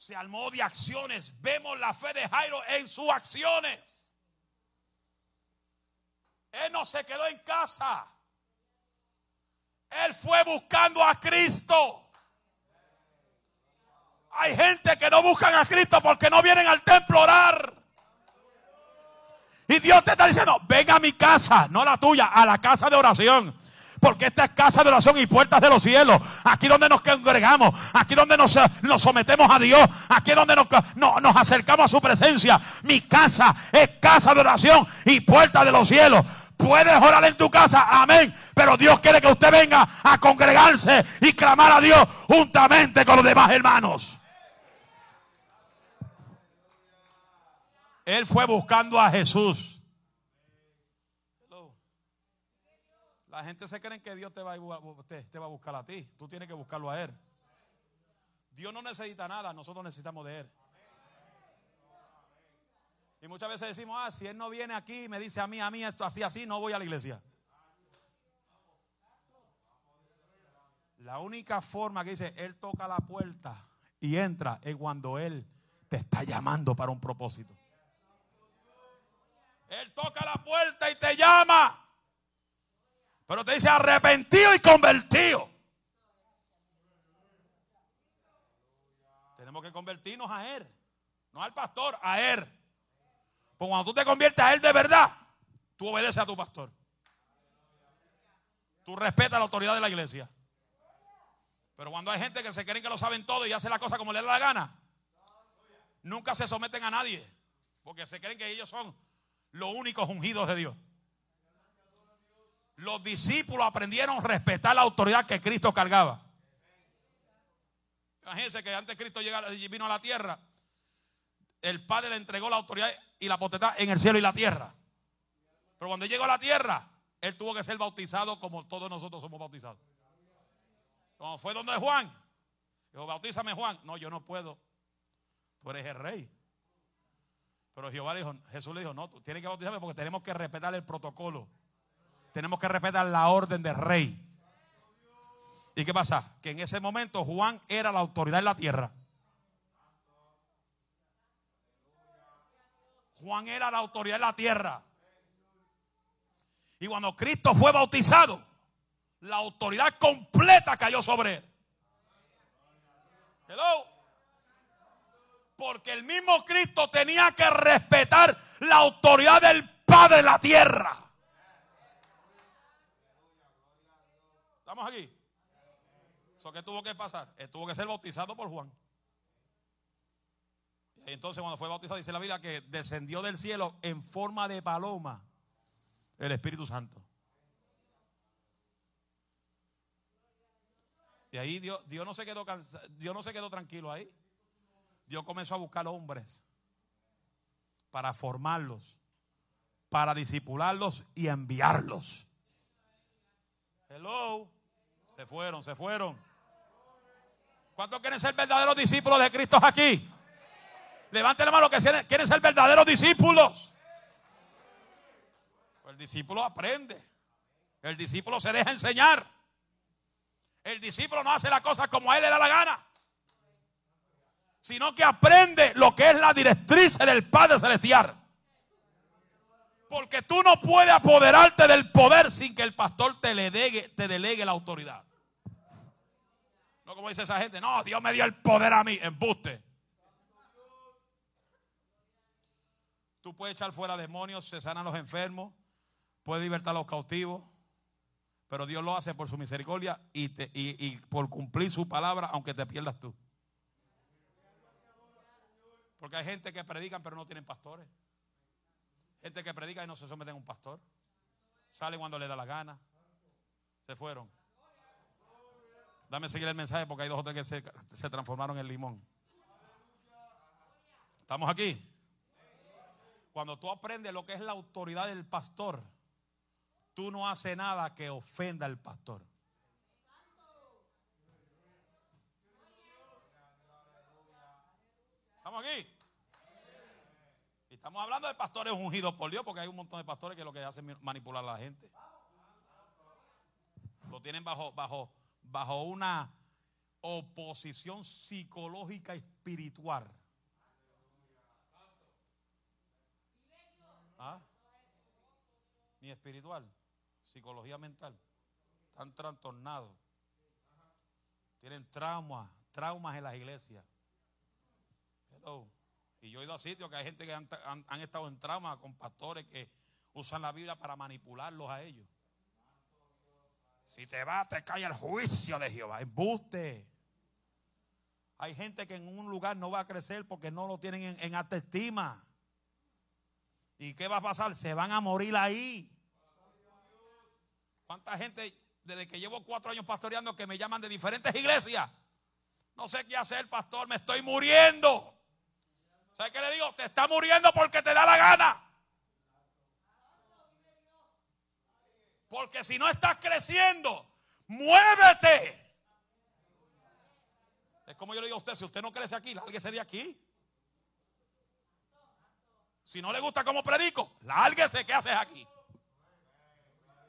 se armó de acciones. Vemos la fe de Jairo en sus acciones. Él no se quedó en casa. Él fue buscando a Cristo. Hay gente que no buscan a Cristo porque no vienen al templo a orar. Y Dios te está diciendo, ven a mi casa, no la tuya, a la casa de oración. Porque esta es casa de oración y puertas de los cielos. Aquí donde nos congregamos. Aquí donde nos, sometemos a Dios. Aquí donde nos, nos acercamos a su presencia. Mi casa es casa de oración y puertas de los cielos. Puedes orar en tu casa, amén. Pero Dios quiere que usted venga a congregarse y clamar a Dios juntamente con los demás hermanos. Él fue buscando a Jesús. La gente se cree que Dios te va, a, buscar a ti. Tú tienes que buscarlo a Él. Dios no necesita nada, nosotros necesitamos de Él. Y muchas veces decimos, ah, si Él no viene aquí me dice a mí, a mí esto así, así, no voy a la iglesia. La única forma que dice, Él toca la puerta y entra es cuando Él te está llamando para un propósito. Él toca la puerta y te llama. Pero te dice arrepentido y convertido. Tenemos que convertirnos a Él. No al pastor, a Él. Porque cuando tú te conviertes a Él de verdad, tú obedeces a tu pastor. Tú respetas la autoridad de la iglesia. Pero cuando hay gente que se creen que lo saben todo y hace la cosa como le da la gana, nunca se someten a nadie. Porque se creen que ellos son los únicos ungidos de Dios. Los discípulos aprendieron a respetar la autoridad que Cristo cargaba. Imagínense que antes Cristo vino a la tierra, el Padre le entregó la autoridad y la potestad en el cielo y la tierra. Pero cuando llegó a la tierra, él tuvo que ser bautizado como todos nosotros somos bautizados. Cuando fue donde Juan, dijo, bautízame Juan. No, yo no puedo. Tú eres el rey. Pero Jehová le dijo, Jesús le dijo, no, tú tienes que bautizarme porque tenemos que respetar el protocolo. Tenemos que respetar la orden del rey. ¿Y qué pasa? Que en ese momento Juan era la autoridad en la tierra. Juan era la autoridad en la tierra. Y cuando Cristo fue bautizado, la autoridad completa cayó sobre él. Hello. Porque el mismo Cristo tenía que respetar la autoridad del Padre de la tierra. ¿Estamos aquí? ¿Eso qué tuvo que pasar? Él tuvo que ser bautizado por Juan. Y entonces cuando fue bautizado dice la Biblia que descendió del cielo en forma de paloma el Espíritu Santo. Y ahí Dios, Dios, no se quedó Dios no se quedó tranquilo ahí. Dios comenzó a buscar hombres para formarlos, para disipularlos y enviarlos. Hello. Se fueron, se fueron. ¿Cuántos quieren ser verdaderos discípulos de Cristo aquí? Levanten la mano que quieren ser verdaderos discípulos. El discípulo aprende. El discípulo se deja enseñar. El discípulo no hace la cosa como a él le da la gana. Sino que aprende lo que es la directriz del Padre Celestial. Porque tú no puedes apoderarte del poder sin que el pastor te, le delegue, te delegue la autoridad. No como dice esa gente, no, Dios me dio el poder a mí, embuste. Tú puedes echar fuera demonios, se sanan los enfermos, puedes libertar a los cautivos, pero Dios lo hace por su misericordia y, y, por cumplir su palabra, aunque te pierdas tú. Porque hay gente que predican pero no tienen pastores. Gente que predica y no se someten a un pastor. Sale cuando le da la gana. Se fueron. Dame seguir el mensaje porque hay dos otros que se, se transformaron en limón. ¿Estamos aquí? Cuando tú aprendes lo que es la autoridad del pastor, tú no haces nada que ofenda al pastor. ¿Estamos aquí? Estamos hablando de pastores ungidos por Dios, porque hay un montón de pastores que lo que hacen es manipular a la gente. Lo tienen bajo, bajo, bajo una oposición psicológica espiritual. ¿Ah? Ni espiritual psicología mental. Están trastornados. Tienen traumas, traumas en las iglesias. Y yo he ido a sitios que hay gente que han, estado en trauma con pastores que usan la Biblia para manipularlos a ellos. Si te va, te cae el juicio de Jehová. Embuste. Hay gente que en un lugar no va a crecer porque no lo tienen en, en alta estima. ¿Y qué va a pasar? Se van a morir ahí. ¿Cuánta gente desde que llevo cuatro años pastoreando que me llaman de diferentes iglesias? No sé qué hacer, pastor, me estoy muriendo. ¿Sabes qué le digo? Te está muriendo porque te da la gana. Porque si no estás creciendo, muévete. Es como yo le digo a usted, si usted no crece aquí, lárguese de aquí. Si no le gusta cómo predico, lárguese, ¿qué haces aquí?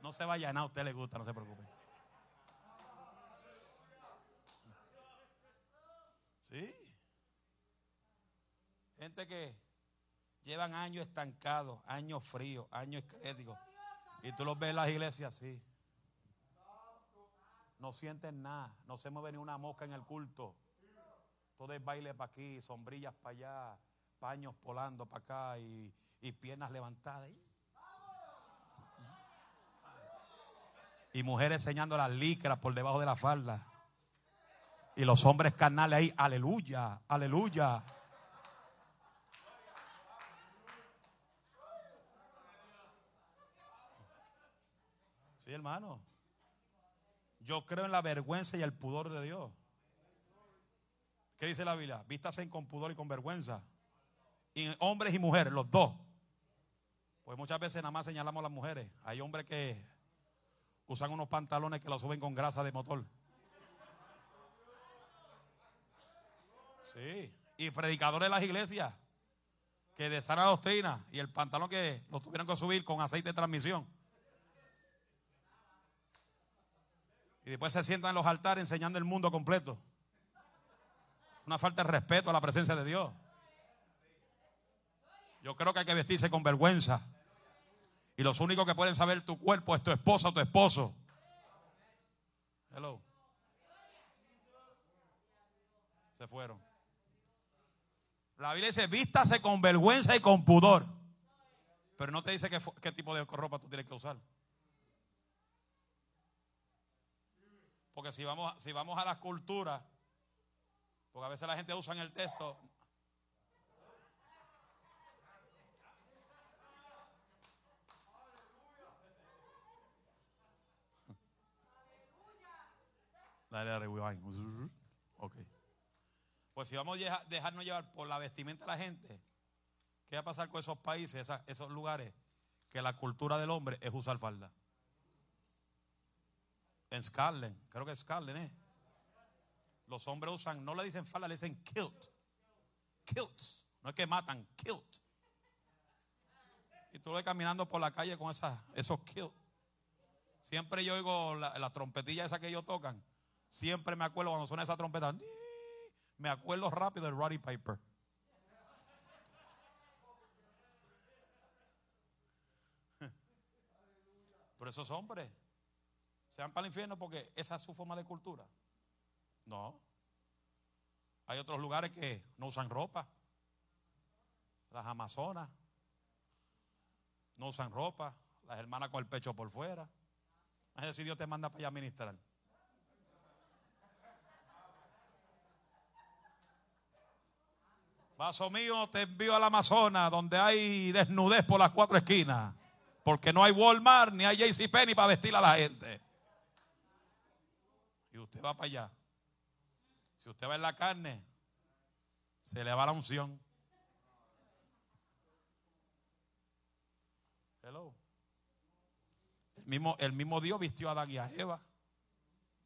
No se vaya nada, a usted le gusta, no se preocupe. Sí. Gente que llevan años estancados, años fríos, años críticos. Y tú los ves en las iglesias así. No sienten nada, no se mueve ni una mosca en el culto. Todo es baile para aquí, sombrillas para allá, paños polando para acá y, y piernas levantadas y mujeres enseñando las licras por debajo de la falda. Y los hombres carnales ahí, aleluya, aleluya. Sí, hermano. Yo creo en la vergüenza y el pudor de Dios. ¿Qué dice la Biblia? Vístase con pudor y con vergüenza. Y hombres y mujeres, los dos. Pues muchas veces nada más señalamos a las mujeres. Hay hombres que usan unos pantalones que los suben con grasa de motor. Sí. Y predicadores de las iglesias que de sana doctrina y el pantalón que lo tuvieron que subir con aceite de transmisión. Y después se sientan en los altares enseñando el mundo completo. Una falta de respeto a la presencia de Dios. Yo creo que hay que vestirse con vergüenza. Y los únicos que pueden saber tu cuerpo es tu esposa o tu esposo. Hello. Se fueron. La Biblia dice, vístase con vergüenza y con pudor. Pero no te dice qué, qué tipo de ropa tú tienes que usar. Porque si vamos, si vamos a las culturas, porque a veces la gente usa en el texto. Ok. Pues si vamos a dejarnos llevar por la vestimenta de la gente, ¿qué va a pasar con esos países, esos lugares? Que la cultura del hombre es usar falda. En Scarlet, creo que es Scarlet, ¿eh? Los hombres usan, no le dicen falda, le dicen kilt. Kilts. No es que matan, kilt. Y tú ves caminando por la calle con esa, esos kilts. Siempre yo oigo la, trompetilla esa que ellos tocan. Siempre me acuerdo cuando suena esa trompeta. Me acuerdo rápido del Roddy Piper. Por esos hombres se van para el infierno porque esa es su forma de cultura. No. Hay otros lugares que no usan ropa. Las Amazonas no usan ropa. Las hermanas con el pecho por fuera. Es si Dios te manda para allá a ministrar. Vaso mío, te envío al Amazonas, donde hay desnudez por las cuatro esquinas. Porque no hay Walmart ni hay JCPenney para vestir a la gente. Usted va para allá. Si usted va en la carne, se le va la unción. Hello. El mismo, el mismo Dios vistió a Adán y a Eva.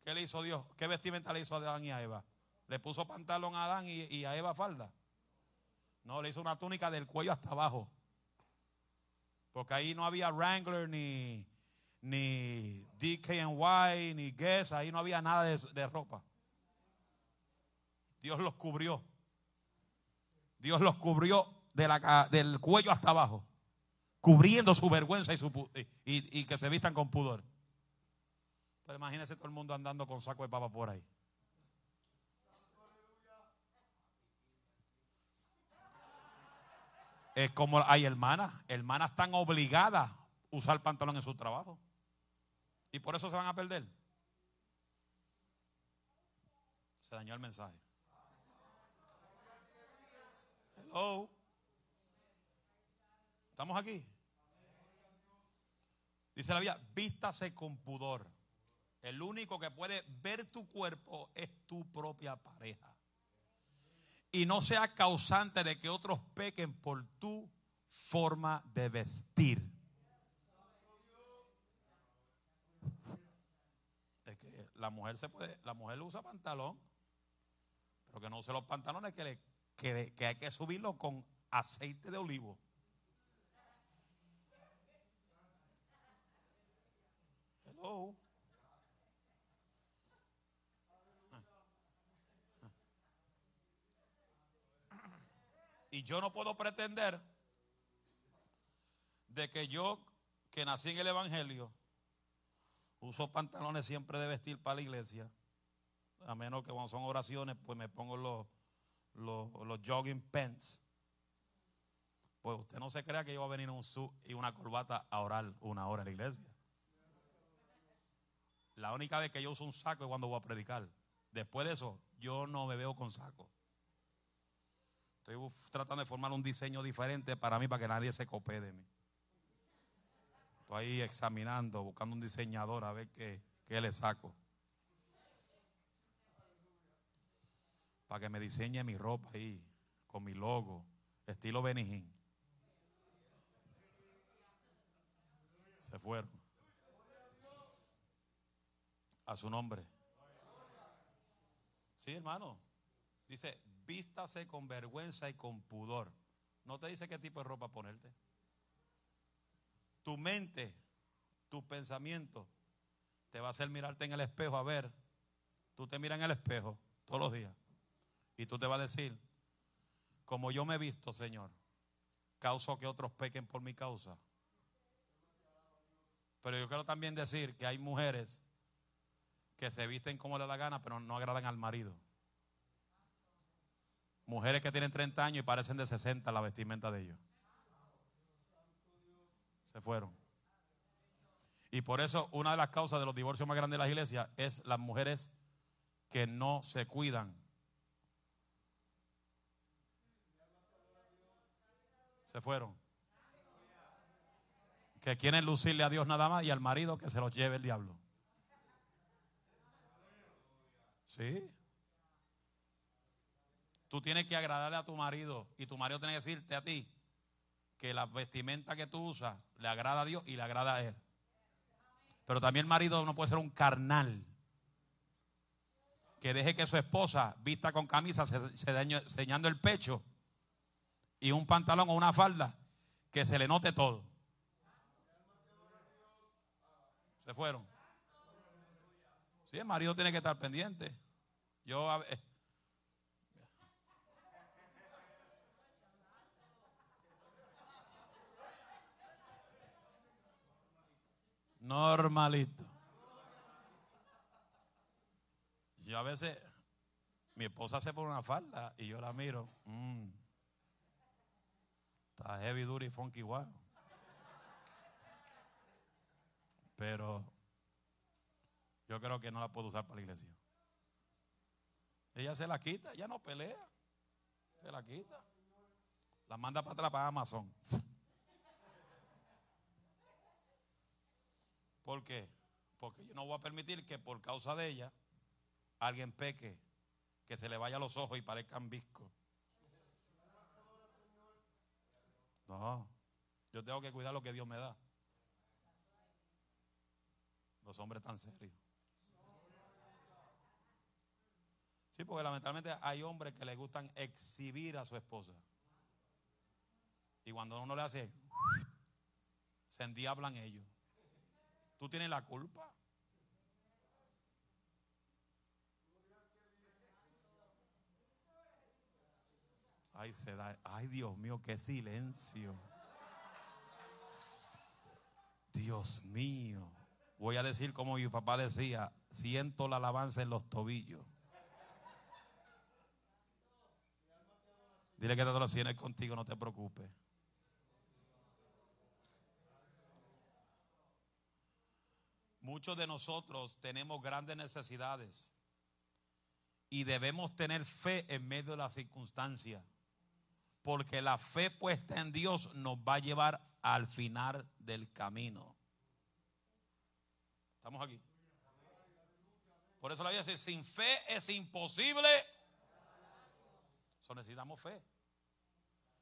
¿Qué le hizo Dios? ¿Qué vestimenta le hizo a Adán y a Eva? ¿Le puso pantalón a Adán y, y a Eva falda? No, le hizo una túnica del cuello hasta abajo. Porque ahí no había Wrangler ni, ni DKNY ni Guess. Ahí no había nada de ropa. Dios los cubrió. Dios los cubrió de la, del cuello hasta abajo, cubriendo su vergüenza y, su, y, que se vistan con pudor. Pero imagínese todo el mundo andando con saco de papa por ahí. Es como hay hermanas, hermanas están obligadas a usar pantalón en su trabajo. Y por eso se van a perder. Se dañó el mensaje. ¿Estamos aquí? Dice la Biblia, vístase con pudor. El único que puede ver tu cuerpo es tu propia pareja. Y no sea causante de que otros pequen por tu forma de vestir. Es que la mujer se puede, la mujer usa pantalón, pero que no use los pantalones que le que, hay que subirlo con aceite de olivo. Hello. Y yo no puedo pretender de que yo, que nací en el Evangelio, uso pantalones siempre de vestir para la iglesia. A menos que cuando son oraciones, pues me pongo los, los, jogging pants. Pues usted no se crea que yo voy a venir en un suit y una corbata a orar una hora en la iglesia. La única vez que yo uso un saco es cuando voy a predicar. Después de eso, yo no me veo con saco. Estoy tratando de formar un diseño diferente para mí, para que nadie se copee de mí. Estoy ahí examinando, buscando un diseñador a ver qué, qué le saco. Para que me diseñe mi ropa ahí, con mi logo, estilo Benijín. Se fueron. A su nombre. Sí, hermano. Dice, vístase con vergüenza y con pudor. No te dice qué tipo de ropa ponerte. Tu mente, tu pensamiento, te va a hacer mirarte en el espejo a ver. Tú te miras en el espejo todos los días. Y tú te vas a decir, como yo me he visto, Señor, causo que otros pequen por mi causa. Pero yo quiero también decir que hay mujeres que se visten como le da la gana, pero no agradan al marido. Mujeres que tienen 30 años y parecen de 60 la vestimenta de ellos. Se fueron. Y por eso una de las causas de los divorcios más grandes de las iglesias es las mujeres que no se cuidan. Se fueron. Que quieren lucirle a Dios nada más y al marido que se los lleve el diablo. Sí. Tú tienes que agradarle a tu marido y tu marido tiene que decirte a ti que la vestimenta que tú usas le agrada a Dios y le agrada a él. Pero también el marido no puede ser un carnal que deje que su esposa vista con camisa se, señando el pecho y un pantalón o una falda que se le note todo. Se fueron. Sí, el marido tiene que estar pendiente. Yo Normalito. Yo a veces, mi esposa se pone una falda y yo la miro. Mm, está heavy, duty, funky, wow. Pero yo creo que no la puedo usar para la iglesia. Ella se la quita, ella no pelea. Se la quita. La manda para atrás para Amazon. ¿Por qué? Porque yo no voy a permitir que por causa de ella alguien peque, que se le vaya los ojos y parezcan viscos. No, yo tengo que cuidar lo que Dios me da. Los hombres tan serios. Sí, porque lamentablemente hay hombres que les gustan exhibir a su esposa. Y cuando uno le hace, se endiablan ellos. ¿Tú tienes la culpa? Ay, se da. Ay, Dios mío, qué silencio. Dios mío. Voy a decir como mi papá decía, siento la alabanza en los tobillos. Dile que te lo contigo, no te preocupes. Muchos de nosotros tenemos grandes necesidades y debemos tener fe en medio de las circunstancias, porque la fe puesta en Dios nos va a llevar al final del camino. ¿Estamos aquí? Por eso la Biblia dice, sin fe es imposible. Eso necesitamos fe.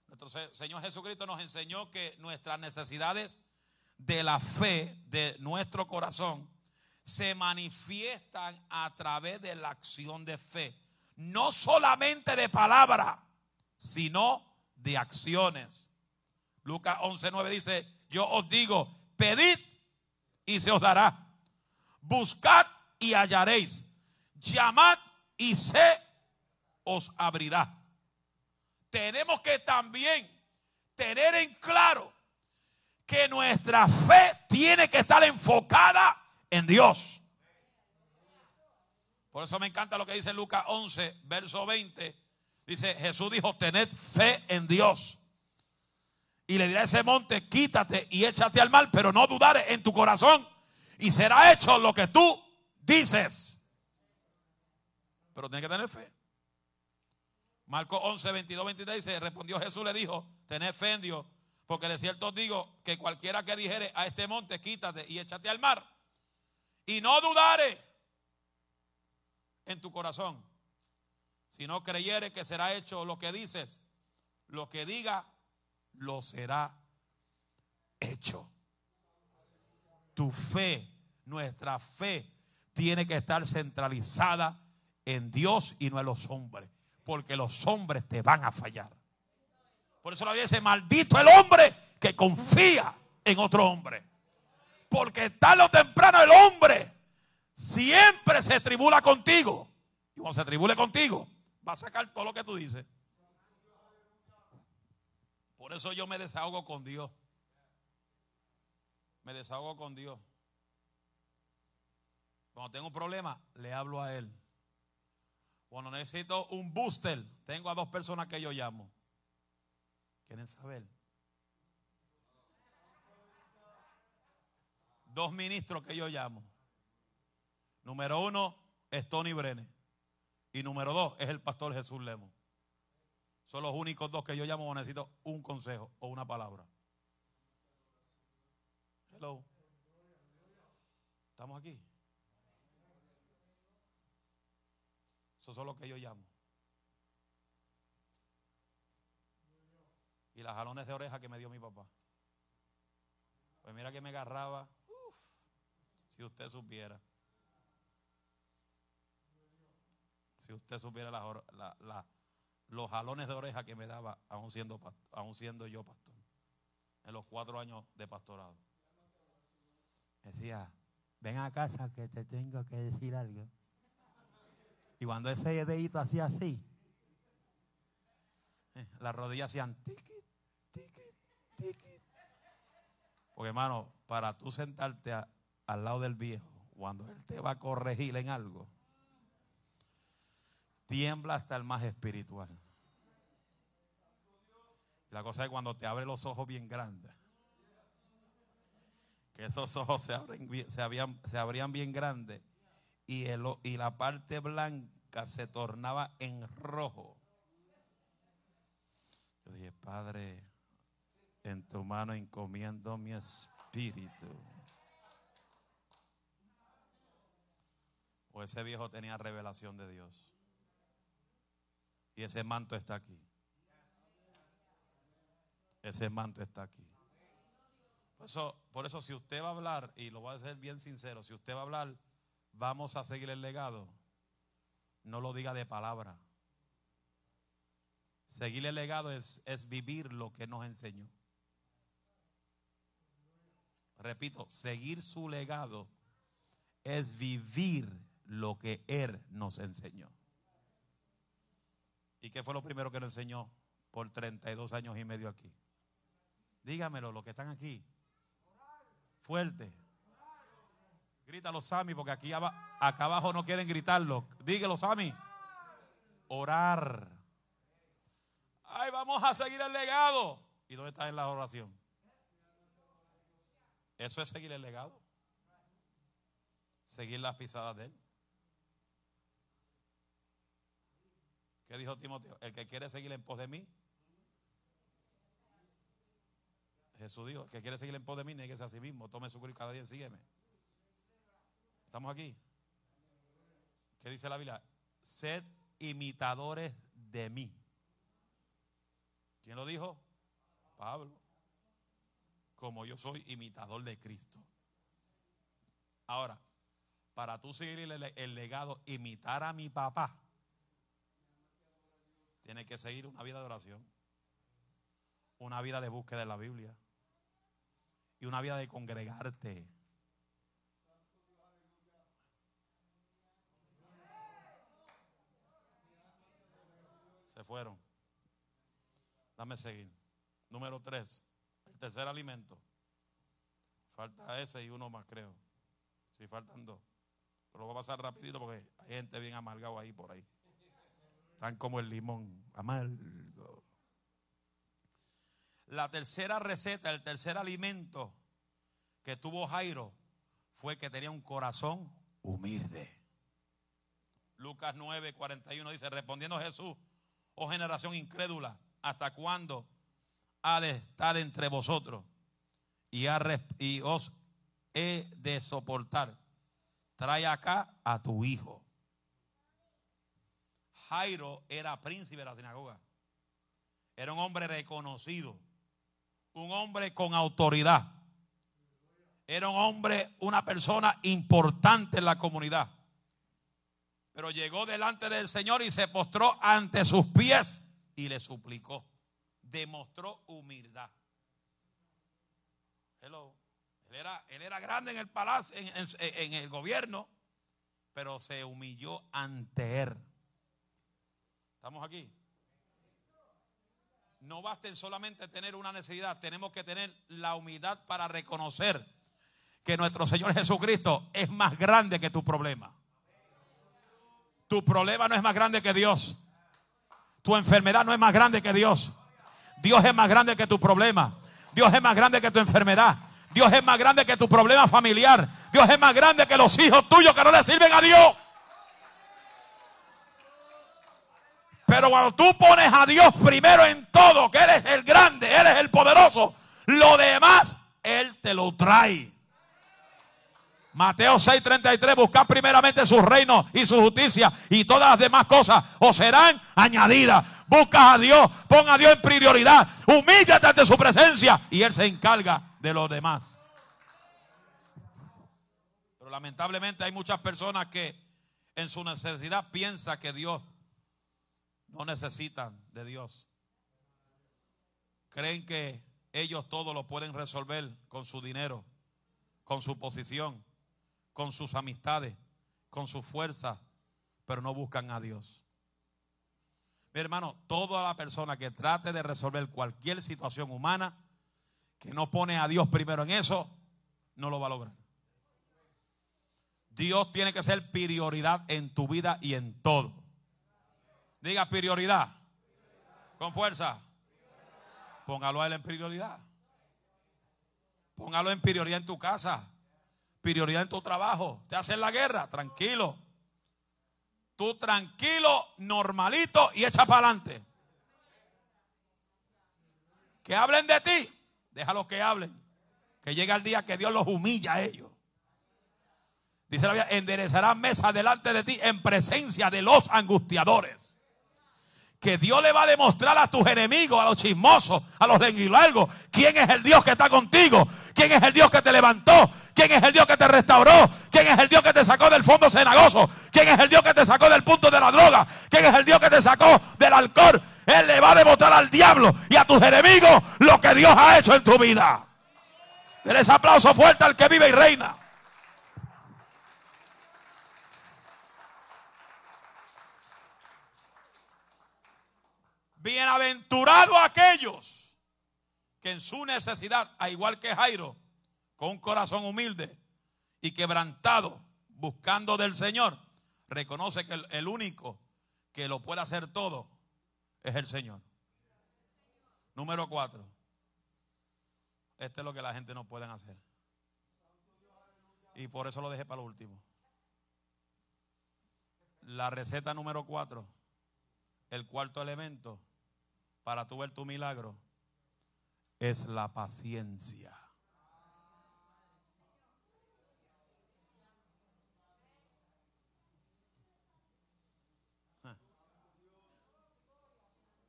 Nuestro Señor Jesucristo nos enseñó que nuestras necesidades de la fe de nuestro corazón se manifiestan a través de la acción de fe. No solamente de palabra, sino de acciones. Lucas 11:9 dice, yo os digo, pedid y se os dará. Buscad y hallaréis. Llamad y se os abrirá. Tenemos que también tener en claro que nuestra fe tiene que estar enfocada en Dios. Por eso me encanta lo que dice Lucas 11, verso 20. Dice, Jesús dijo, tened fe en Dios. Y le dirá a ese monte, quítate y échate al mal, pero no dudares en tu corazón. Y será hecho lo que tú dices. pero tiene que tener fe. Marcos 11, 22, 23 dice, respondió Jesús, le dijo, tened fe en Dios, porque de cierto os digo que cualquiera que dijere a este monte, quítate y échate al mar, y no dudare en tu corazón, si no creyere que será hecho lo que dices, lo que diga, lo será hecho. Tu fe, nuestra fe, tiene que estar centralizada en Dios y no en los hombres, porque los hombres te van a fallar. Por eso la Biblia dice, maldito el hombre que confía en otro hombre. Porque tarde o temprano el hombre siempre se tribula contigo. Y cuando se tribule contigo, va a sacar todo lo que tú dices. Por eso yo me desahogo con Dios. Me desahogo con Dios. Cuando tengo un problema, le hablo a Él. Cuando necesito un booster, tengo a dos personas que yo llamo. ¿Quieren saber? Dos ministros que yo llamo. Número uno es Tony Brene. Y número dos es el pastor Jesús Lemo. Son los únicos dos que yo llamo cuando necesito un consejo o una palabra. Hello. ¿Estamos aquí? Eso son los que yo llamo. Y las jalones de oreja que me dio mi papá. Pues mira que me agarraba. si usted supiera. Si usted supiera los jalones de oreja que me daba, aún siendo, aún siendo yo pastor. En los cuatro años de pastorado. Decía, ven a casa que te tengo que decir algo. Y cuando ese dedito hacía así, eh, las rodillas hacían tiqui, Porque hermano, para tú sentarte al lado del viejo, cuando él te va a corregir en algo, tiembla hasta el más espiritual. La cosa es cuando te abre los ojos bien grandes. Que esos ojos se, abrían bien grandes. Y la parte blanca se tornaba en rojo. Yo dije, Padre, en tu mano encomiendo mi espíritu. O ese viejo tenía revelación de Dios. Y ese manto está aquí. Ese manto está aquí. Por eso, por eso si usted va a hablar, y lo voy a decir bien sincero, si usted va a hablar, vamos a seguir el legado no lo diga de palabra. Seguir el legado es, es vivir lo que nos enseñó. Repito, seguir su legado es vivir lo que Él nos enseñó. ¿Y qué fue lo primero que nos enseñó por 32 años y medio aquí? Dígamelo, los que están aquí. Fuerte. Grítalo, Sami, porque aquí abajo no quieren gritarlo. Dígalo, Sami. Orar. Ay, vamos a seguir el legado. ¿Y dónde está en la oración? Eso es seguir el legado. Seguir las pisadas de él. ¿Qué dijo Timoteo? El que quiere seguir en pos de mí. Jesús dijo, el que quiere seguir en pos de mí, ser a sí mismo. Tome su cruz cada día y sígueme. ¿Estamos aquí? ¿Qué dice la Biblia? Sed imitadores de mí. ¿Quién lo dijo? Pablo. Como yo soy imitador de Cristo. Ahora, para tú seguir el, legado, imitar a mi papá, tienes que seguir una vida de oración, una vida de búsqueda de la Biblia y una vida de congregarte. Se fueron. Dame seguir. Número tres. Tercer alimento. Falta ese y uno más, creo. Si faltan dos. Pero lo voy a pasar rapidito porque hay gente bien amargado ahí por ahí. Están como el limón amargo. La tercera receta, el tercer alimento que tuvo Jairo fue que tenía un corazón humilde. Lucas 9, 41 dice, respondiendo Jesús, oh generación incrédula, ¿hasta cuándo ha de estar entre vosotros? Y, y os he de soportar. Trae acá a tu hijo. Jairo era príncipe de la sinagoga. Era un hombre reconocido. Un hombre con autoridad. Era un hombre, una persona importante en la comunidad. Pero llegó delante del Señor y se postró ante sus pies y le suplicó. Demostró humildad. Él era, él era grande en el palacio, en, en el gobierno, pero se humilló ante él. ¿Estamos aquí? No basten solamente tener una necesidad, tenemos que tener la humildad para reconocer que nuestro Señor Jesucristo es más grande que tu problema. Tu problema no es más grande que Dios. Tu enfermedad no es más grande que Dios. Dios es más grande que tu problema. Dios es más grande que tu enfermedad. Dios es más grande que tu problema familiar. Dios es más grande que los hijos tuyos que no le sirven a Dios. Pero cuando tú pones a Dios primero en todo, que Él es el grande, Él es el poderoso, lo demás Él te lo trae. Mateo 6:33, buscad primeramente su reino y su justicia y todas las demás cosas os serán añadidas. Busca a Dios, pon a Dios en prioridad, humíllate ante su presencia y Él se encarga de los demás. Pero lamentablemente hay muchas personas que en su necesidad piensan que Dios no necesitan de Dios. Creen que ellos todo lo pueden resolver con su dinero, con su posición con sus amistades, con su fuerza, pero no buscan a Dios. Mi hermano, toda la persona que trate de resolver cualquier situación humana, que no pone a Dios primero en eso, no lo va a lograr. Dios tiene que ser prioridad en tu vida y en todo. Diga prioridad. Con fuerza. Póngalo a Él en prioridad. Póngalo en prioridad en tu casa prioridad en tu trabajo. Te hacen la guerra, tranquilo. Tú tranquilo, normalito y echa para adelante. Que hablen de ti, déjalo que hablen. Que llegue el día que Dios los humilla a ellos. Dice la Biblia, enderezará mesa delante de ti en presencia de los angustiadores. Que Dios le va a demostrar a tus enemigos, a los chismosos, a los lenguilangos, quién es el Dios que está contigo, quién es el Dios que te levantó, ¿Quién es el Dios que te restauró? ¿Quién es el Dios que te sacó del fondo cenagoso? ¿Quién es el Dios que te sacó del punto de la droga? ¿Quién es el Dios que te sacó del alcohol? Él le va a demostrar al diablo y a tus enemigos lo que Dios ha hecho en tu vida. Denles aplauso fuerte al que vive y reina. Bienaventurados aquellos que en su necesidad, a igual que Jairo, con un corazón humilde y quebrantado, buscando del Señor, reconoce que el, único que lo puede hacer todo es el Señor. Número cuatro. Este es lo que la gente no puede hacer. Y por eso lo dejé para lo último. La receta número cuatro, el cuarto elemento para tu ver tu milagro, es la paciencia.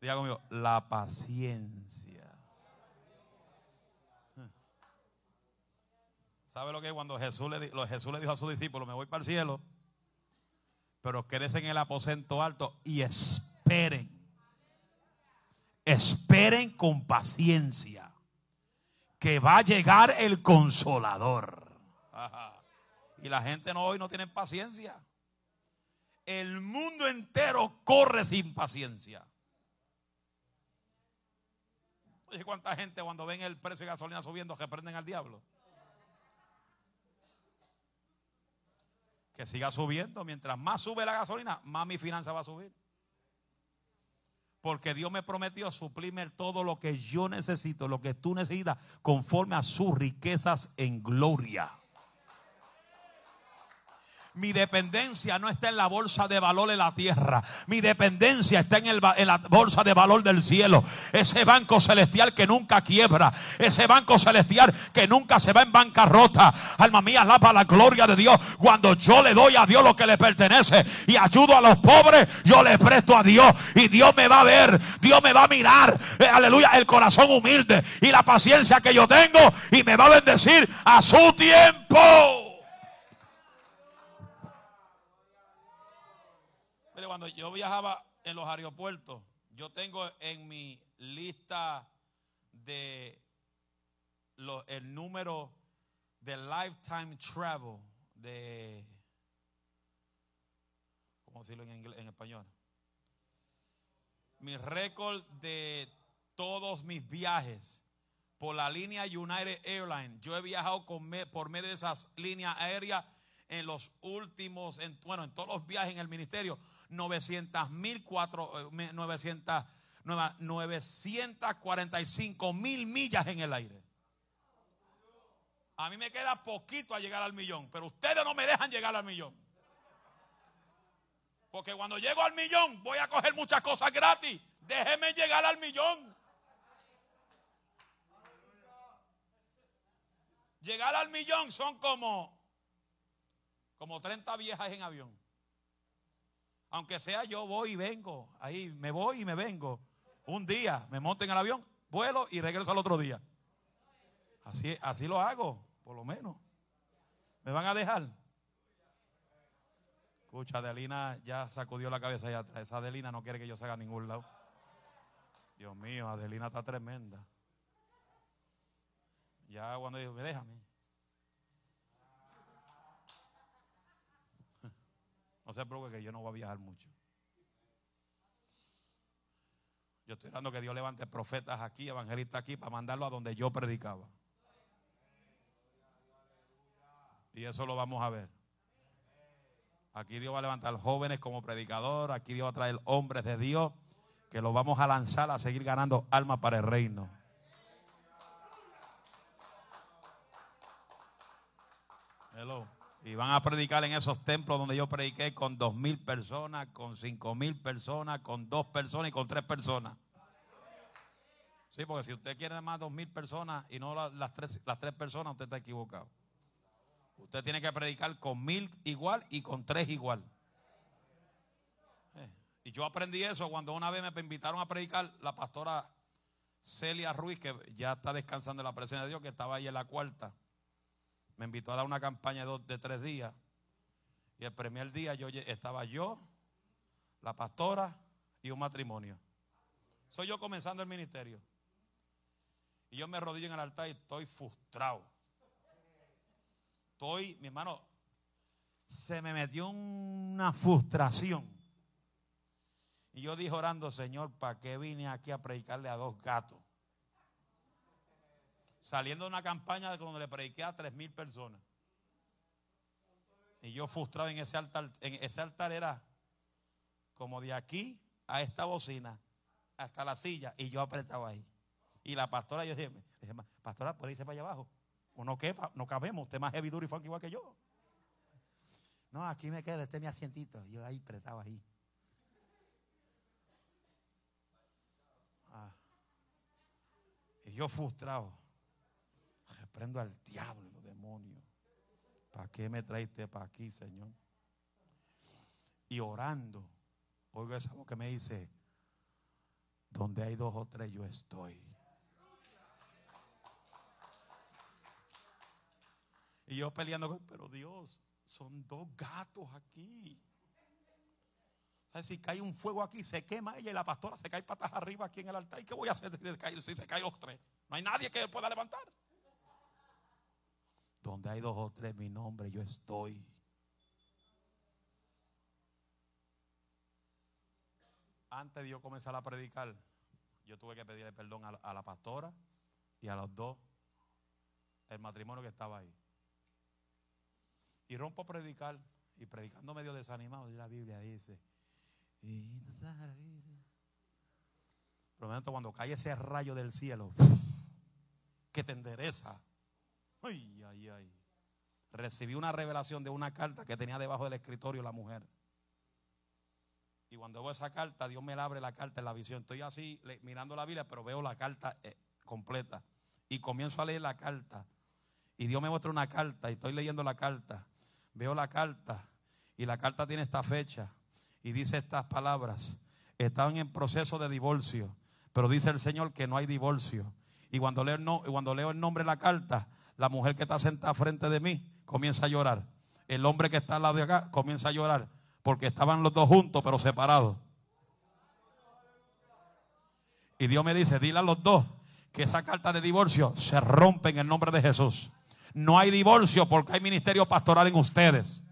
Diga conmigo, la paciencia. ¿Sabe lo que es cuando Jesús le, Jesús le dijo a sus discípulos, me voy para el cielo, pero quédense en el aposento alto y esperen. Esperen con paciencia que va a llegar el consolador. Y la gente no, hoy no tiene paciencia. El mundo entero corre sin paciencia. Oye, cuánta gente cuando ven el precio de gasolina subiendo que prenden al diablo. Que siga subiendo. Mientras más sube la gasolina, más mi finanza va a subir. Porque Dios me prometió suplirme todo lo que yo necesito, lo que tú necesitas, conforme a sus riquezas en gloria. Mi dependencia no está en la bolsa de valor de la tierra. Mi dependencia está en, el, en, la bolsa de valor del cielo. Ese banco celestial que nunca quiebra. Ese banco celestial que nunca se va en bancarrota. Alma mía, alaba la gloria de Dios. Cuando yo le doy a Dios lo que le pertenece y ayudo a los pobres, yo le presto a Dios. Y Dios me va a ver. Dios me va a mirar. Eh, aleluya. El corazón humilde y la paciencia que yo tengo. Y me va a bendecir a su tiempo. Cuando yo viajaba en los aeropuertos, yo tengo en mi lista de el número de lifetime travel de ¿cómo decirlo en, en español? Mi récord de todos mis viajes por la línea United Airlines. Yo he viajado con, por medio de esas líneas aéreas en los últimos, en, bueno, en todos los viajes en el ministerio, 900 mil, 900, 945 mil millas en el aire. A mí me queda poquito a llegar al millón, pero ustedes no me dejan llegar al millón. Porque cuando llego al millón voy a coger muchas cosas gratis. Déjeme llegar al millón. Llegar al millón son como como 30 viejas en avión. Aunque sea yo voy y vengo, ahí me voy y me vengo. Un día me monto en el avión, vuelo y regreso al otro día. Así, así lo hago, por lo menos. ¿Me van a dejar? Escucha, Adelina ya sacudió la cabeza allá atrás. Esa Adelina no quiere que yo salga a ningún lado. Dios mío, Adelina está tremenda. Ya cuando dijo, déjame. No se preocupe que yo no voy a viajar mucho. Yo estoy esperando que Dios levante profetas aquí, evangelistas aquí, para mandarlo a donde yo predicaba. Y eso lo vamos a ver. Aquí Dios va a levantar jóvenes como predicador. Aquí Dios va a traer hombres de Dios que los vamos a lanzar a seguir ganando almas para el reino. Hello. Y van a predicar en esos templos donde yo prediqué con dos mil personas, con cinco mil personas, con dos personas y con tres personas. Sí, porque si usted quiere más dos mil personas y no las tres, las tres personas, usted está equivocado. Usted tiene que predicar con mil igual y con tres igual. Eh, y yo aprendí eso cuando una vez me invitaron a predicar la pastora Celia Ruiz, que ya está descansando en la presencia de Dios, que estaba ahí en la cuarta me invitó a dar una campaña de, tres días. Y el primer día yo estaba yo, la pastora y un matrimonio. Soy yo comenzando el ministerio. Y yo me rodillo en el altar y estoy frustrado. Estoy, mi hermano, se me metió una frustración. Y yo dije orando, Señor, ¿para qué vine aquí a predicarle a dos gatos? Saliendo de una campaña donde le prediqué a tres mil personas. Y yo frustrado en ese altar, en ese altar era como de aquí a esta bocina hasta la silla y yo apretado ahí. Y la pastora, yo dije, pastora, puede irse para allá abajo. Uno quepa, no cabemos, usted más heavy duro y funk igual que yo. No, aquí me queda, este mi asientito. Yo ahí apretado ahí. Ah. Y yo frustrado. Reprendo al diablo y los demonios. ¿Para qué me traiste para aquí, Señor? Y orando, oigo esa voz que me dice, donde hay dos o tres yo estoy. Y yo peleando, pero Dios, son dos gatos aquí. Si cae un fuego aquí, se quema ella y la pastora se cae patas arriba aquí en el altar. ¿Y qué voy a hacer si se caen los tres? No hay nadie que pueda levantar. Donde hay dos o tres mi nombre, yo estoy. Antes de yo comenzar a predicar, yo tuve que pedirle perdón a, la pastora y a los dos, el matrimonio que estaba ahí. Y rompo a predicar, y predicando medio desanimado, y la Biblia dice, pero cuando cae ese rayo del cielo, que te endereza, ay, ay, ay, recibí una revelación de una carta que tenía debajo del escritorio la mujer. Y cuando veo esa carta, Dios me abre la carta en la visión. Estoy así mirando la Biblia, pero veo la carta eh, completa. Y comienzo a leer la carta. Y Dios me muestra una carta y estoy leyendo la carta. Veo la carta y la carta tiene esta fecha y dice estas palabras. Estaban en proceso de divorcio, pero dice el Señor que no hay divorcio. Y cuando leo, cuando leo el nombre de la carta, la mujer que está sentada frente de mí comienza a llorar. El hombre que está al lado de acá comienza a llorar porque estaban los dos juntos pero separados. Y Dios me dice, dile a los dos que esa carta de divorcio se rompe en el nombre de Jesús. No hay divorcio porque hay ministerio pastoral en ustedes.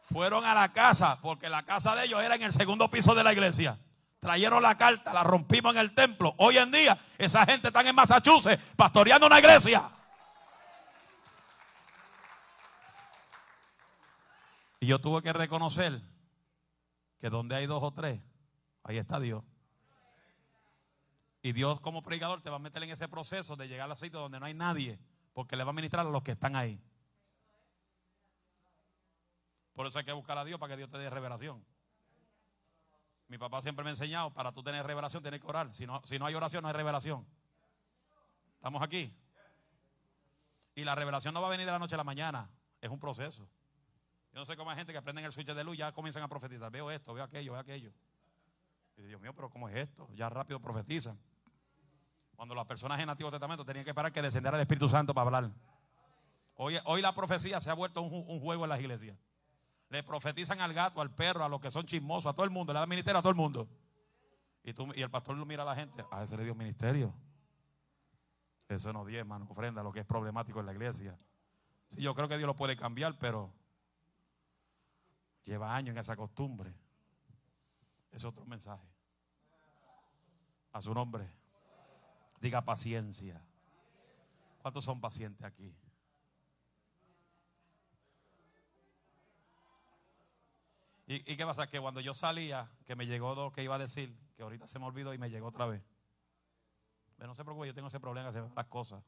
Fueron a la casa porque la casa de ellos era en el segundo piso de la iglesia. Trajeron la carta, la rompimos en el templo. Hoy en día esa gente está en Massachusetts pastoreando una iglesia. Y yo tuve que reconocer que donde hay dos o tres, ahí está Dios. Y Dios como predicador te va a meter en ese proceso de llegar al sitio donde no hay nadie, porque le va a ministrar a los que están ahí. Por eso hay que buscar a Dios para que Dios te dé revelación. Mi papá siempre me ha enseñado, para tú tener revelación tienes que orar. Si no, si no hay oración, no hay revelación. ¿Estamos aquí? Y la revelación no va a venir de la noche a la mañana, es un proceso. Yo no sé cómo hay gente que prenden el switch de luz y ya comienzan a profetizar. Veo esto, veo aquello, veo aquello. Y Dios mío, pero ¿cómo es esto? Ya rápido profetizan. Cuando las personas en Antiguo Testamento tenían que esperar que descendiera el Espíritu Santo para hablar. Hoy, hoy la profecía se ha vuelto un, juego en las iglesias. Le profetizan al gato, al perro, a los que son chismosos, a todo el mundo, le dan ministerio a todo el mundo. Y, tú, y el pastor lo mira a la gente, ah, ese le dio ministerio. Eso no diezma, no ofrenda, lo que es problemático en la iglesia. Sí, yo creo que Dios lo puede cambiar, pero Lleva años en esa costumbre. Es otro mensaje. A su nombre. Diga paciencia. ¿Cuántos son pacientes aquí? ¿Y, qué pasa? Que cuando yo salía, que me llegó lo que iba a decir, que ahorita se me olvidó y me llegó otra vez. Pero no se preocupe, yo tengo ese problema, hacer las cosas.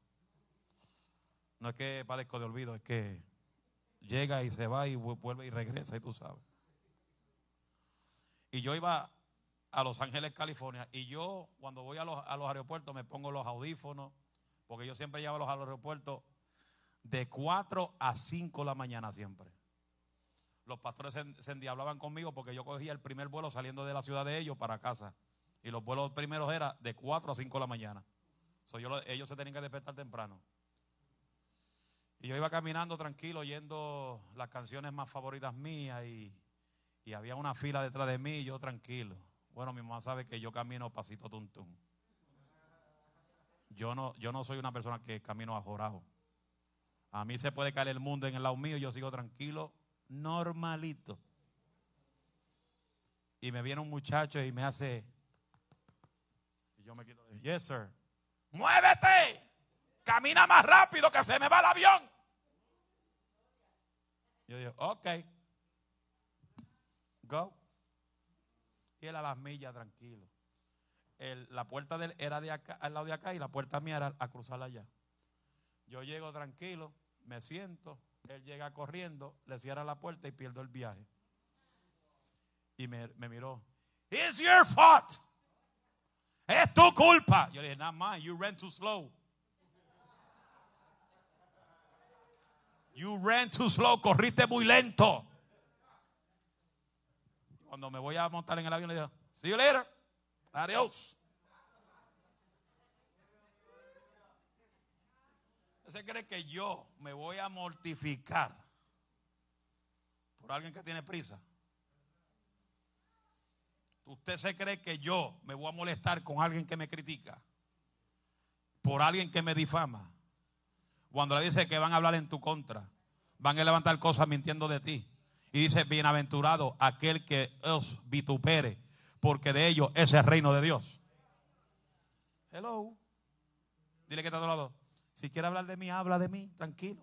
No es que padezco de olvido, es que llega y se va y vuelve y regresa, y tú sabes. Y yo iba a Los Ángeles, California, y yo cuando voy a los, aeropuertos me pongo los audífonos, porque yo siempre llevo a los aeropuertos de 4 a 5 de la mañana siempre. Los pastores se, endiablaban conmigo porque yo cogía el primer vuelo saliendo de la ciudad de ellos para casa. Y los vuelos primeros eran de 4 a 5 de la mañana. ellos se tenían que despertar temprano. Y yo iba caminando tranquilo oyendo las canciones más favoritas mías y, había una fila detrás de mí y yo tranquilo. Bueno, mi mamá sabe que yo camino pasito tuntum. Yo no, yo no soy una persona que camino ajorado. A mí se puede caer el mundo en el lado mío y yo sigo tranquilo, normalito. Y me viene un muchacho y me hace, y yo me quito, yes sir, muévete. Camina más rápido que se me va el avión. Yo digo, ok. Go. Y él a las millas, tranquilo. la puerta de él era de acá, al lado de acá y la puerta mía era a cruzar allá. Yo llego tranquilo, me siento, él llega corriendo, le cierra la puerta y pierdo el viaje. Y me, miró, It's your fault. Es tu culpa. Yo le dije, not mine, you ran too slow. You ran too slow, corriste muy lento. Cuando me voy a montar en el avión le digo, see you later. Adiós. ¿Se cree que yo me voy a mortificar por alguien que tiene prisa? ¿Usted se cree que yo me voy a molestar con alguien que me critica? Por alguien que me difama. Cuando le dice que van a hablar en tu contra, van a levantar cosas mintiendo de ti. Y dice, bienaventurado aquel que os vitupere, porque de ellos es el reino de Dios. Hello. Dile que está a tu lado. Si quiere hablar de mí, habla de mí, tranquilo.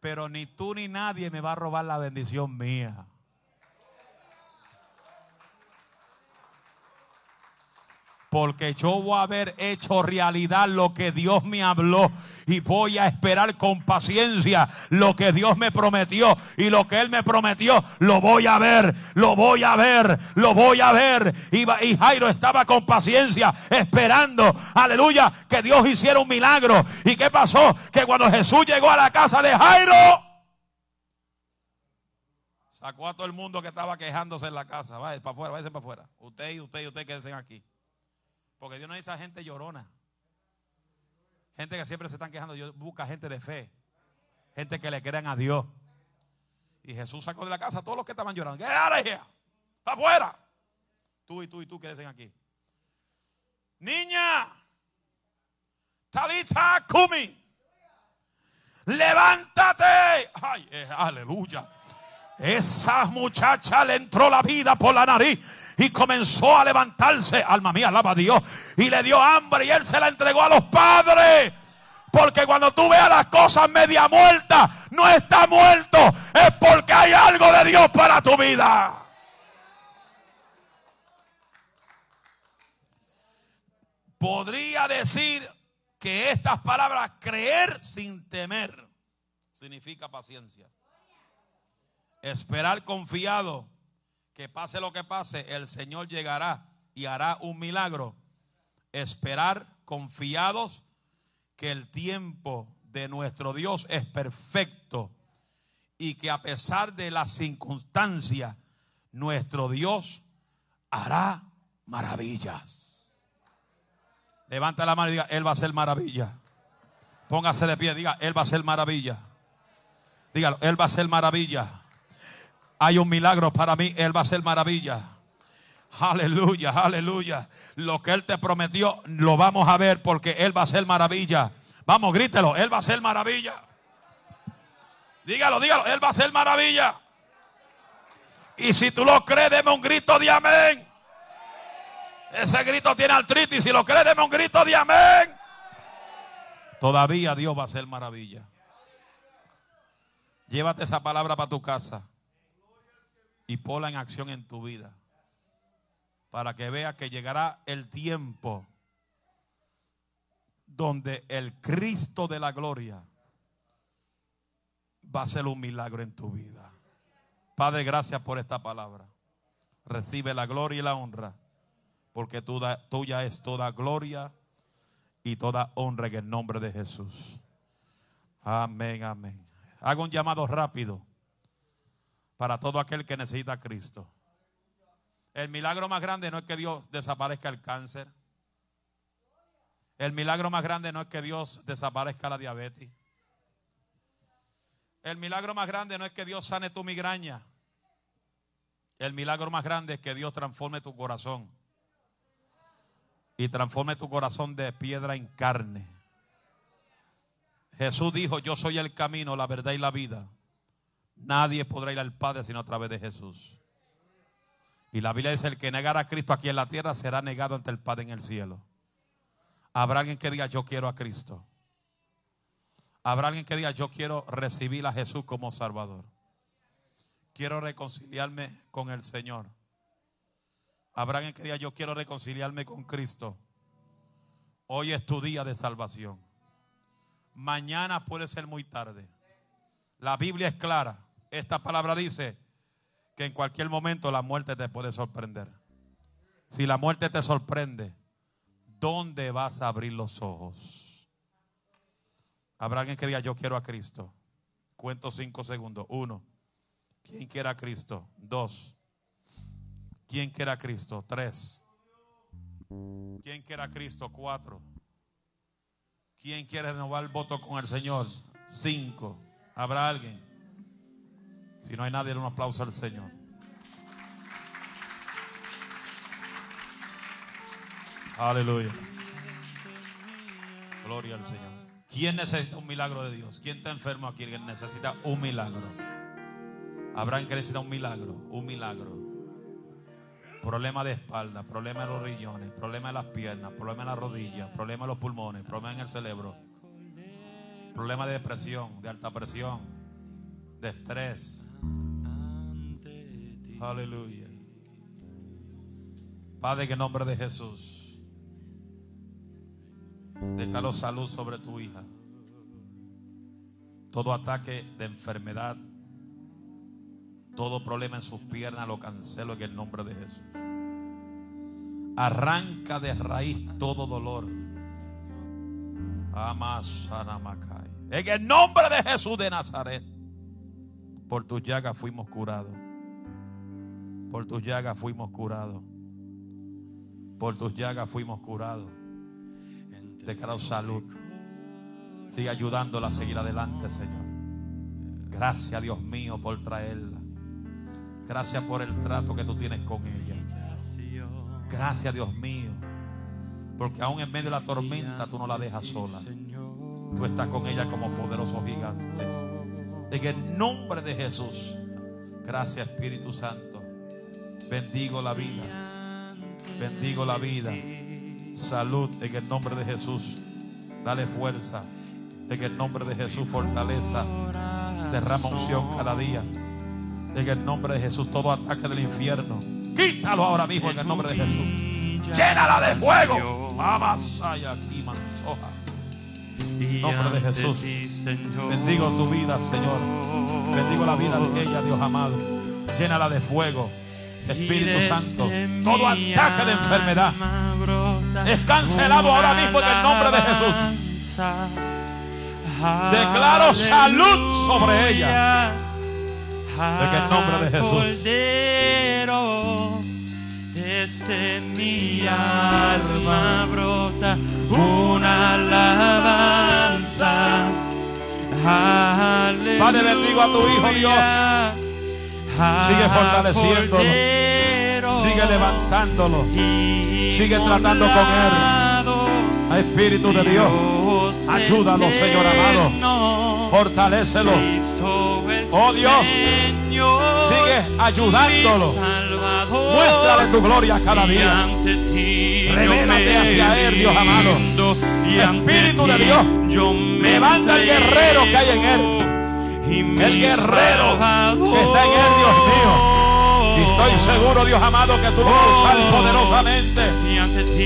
Pero ni tú ni nadie me va a robar la bendición mía. Porque yo voy a haber hecho realidad lo que Dios me habló y voy a esperar con paciencia lo que Dios me prometió y lo que Él me prometió lo voy a ver, lo voy a ver, lo voy a ver. Y, Jairo estaba con paciencia esperando, aleluya, que Dios hiciera un milagro. ¿Y qué pasó? Que cuando Jesús llegó a la casa de Jairo, sacó a todo el mundo que estaba quejándose en la casa. Vaya para afuera, váyase para afuera. Usted y usted y usted quédense aquí. Porque Dios no dice a gente llorona. Gente que siempre se están quejando. Dios busca gente de fe. Gente que le crean a Dios. Y Jesús sacó de la casa a todos los que estaban llorando. ¡Get out ¡Para afuera! Tú y tú y tú quédense aquí. Niña. Talita Kumi. Levántate. Ay, eh, aleluya. Esa muchacha le entró la vida por la nariz y comenzó a levantarse. Alma mía, alaba a Dios. Y le dio hambre y él se la entregó a los padres. Porque cuando tú veas las cosas media muertas, no está muerto. Es porque hay algo de Dios para tu vida. Podría decir que estas palabras, creer sin temer, significa paciencia. Esperar confiado que pase lo que pase, el Señor llegará y hará un milagro. Esperar confiados que el tiempo de nuestro Dios es perfecto y que a pesar de las circunstancias, nuestro Dios hará maravillas. Levanta la mano y diga, Él va a hacer maravilla. Póngase de pie, diga, Él va a hacer maravilla. Dígalo, Él va a hacer maravilla hay un milagro para mí, Él va a hacer maravilla. Aleluya, aleluya. Lo que Él te prometió lo vamos a ver porque Él va a hacer maravilla. Vamos, grítelo, Él va a hacer maravilla. Dígalo, dígalo, Él va a hacer maravilla. Y si tú lo crees, deme un grito de amén. Ese grito tiene artritis. Si lo crees, deme un grito de amén. Todavía Dios va a hacer maravilla. Llévate esa palabra para tu casa y ponla en acción en tu vida. Para que vea que llegará el tiempo donde el Cristo de la gloria va a ser un milagro en tu vida. Padre, gracias por esta palabra. Recibe la gloria y la honra, porque tuya es toda gloria y toda honra en el nombre de Jesús. Amén, amén. Hago un llamado rápido para todo aquel que necesita Cristo. El milagro más grande no es que Dios desaparezca el cáncer. El milagro más grande no es que Dios desaparezca la diabetes. El milagro más grande no es que Dios sane tu migraña. El milagro más grande es que Dios transforme tu corazón. Y transforme tu corazón de piedra en carne. Jesús dijo, yo soy el camino, la verdad y la vida. Nadie podrá ir al Padre sino a través de Jesús. Y la Biblia dice, el que negara a Cristo aquí en la tierra será negado ante el Padre en el cielo. Habrá alguien que diga, yo quiero a Cristo. Habrá alguien que diga, yo quiero recibir a Jesús como Salvador. Quiero reconciliarme con el Señor. Habrá alguien que diga, yo quiero reconciliarme con Cristo. Hoy es tu día de salvación. Mañana puede ser muy tarde. La Biblia es clara. Esta palabra dice que en cualquier momento la muerte te puede sorprender. Si la muerte te sorprende, ¿dónde vas a abrir los ojos? Habrá alguien que diga, yo quiero a Cristo. Cuento cinco segundos. Uno, ¿quién quiere a Cristo? Dos, ¿quién quiere a Cristo? Tres, ¿quién quiere a Cristo? Cuatro, ¿quién quiere renovar el voto con el Señor? Cinco, ¿habrá alguien? Si no hay nadie, un aplauso al Señor. Aleluya. Gloria al Señor. ¿Quién necesita un milagro de Dios? ¿Quién está enfermo aquí? ¿Quién necesita un milagro? Habrá que necesita un milagro, un milagro. Problema de espalda, problema de los riñones, problema de las piernas, problema de las rodillas, problema de los pulmones, problema en el cerebro, problema de depresión, de alta presión, de estrés, Aleluya. Padre, en el nombre de Jesús, Declaro salud sobre tu hija. Todo ataque de enfermedad, todo problema en sus piernas lo cancelo en el nombre de Jesús. Arranca de raíz todo dolor. En el nombre de Jesús de Nazaret. Por tus llagas fuimos curados. Por tus llagas fuimos curados. Por tus llagas fuimos curados. Declaro salud. Sigue ayudándola a seguir adelante, Señor. Gracias, Dios mío, por traerla. Gracias por el trato que tú tienes con ella. Gracias, Dios mío. Porque aún en medio de la tormenta tú no la dejas sola. Tú estás con ella como poderoso gigante. En el nombre de Jesús. Gracias, Espíritu Santo. Bendigo la vida. Bendigo la vida. Salud en el nombre de Jesús. Dale fuerza. En el nombre de Jesús, fortaleza. Derrama unción cada día. En el nombre de Jesús, todo ataque del infierno. Quítalo ahora mismo en el nombre de Jesús. Llénala de fuego. Mansoja. En nombre de Jesús. Bendigo tu vida, Señor. Bendigo la vida de ella, Dios amado. Llénala de fuego. Espíritu Santo. Todo ataque de enfermedad es cancelado ahora mismo en el nombre de Jesús. Declaro salud sobre ella. En el nombre de Jesús. Desde mi alma brota una alabanza. Padre, bendigo a tu Hijo, Dios. Sigue fortaleciéndolo. Sigue levantándolo. Sigue tratando con Él. Espíritu de Dios. Ayúdalo, Señor amado. Fortalécelo. Oh Dios. Sigue ayudándolo. Muéstrale tu gloria cada día. Revélate hacia Él, Dios amado. Espíritu de Dios. Levanta el guerrero que hay en Él. El guerrero que está en Él, Dios mío. Y estoy seguro, Dios amado, que tú lo vas a usar poderosamente,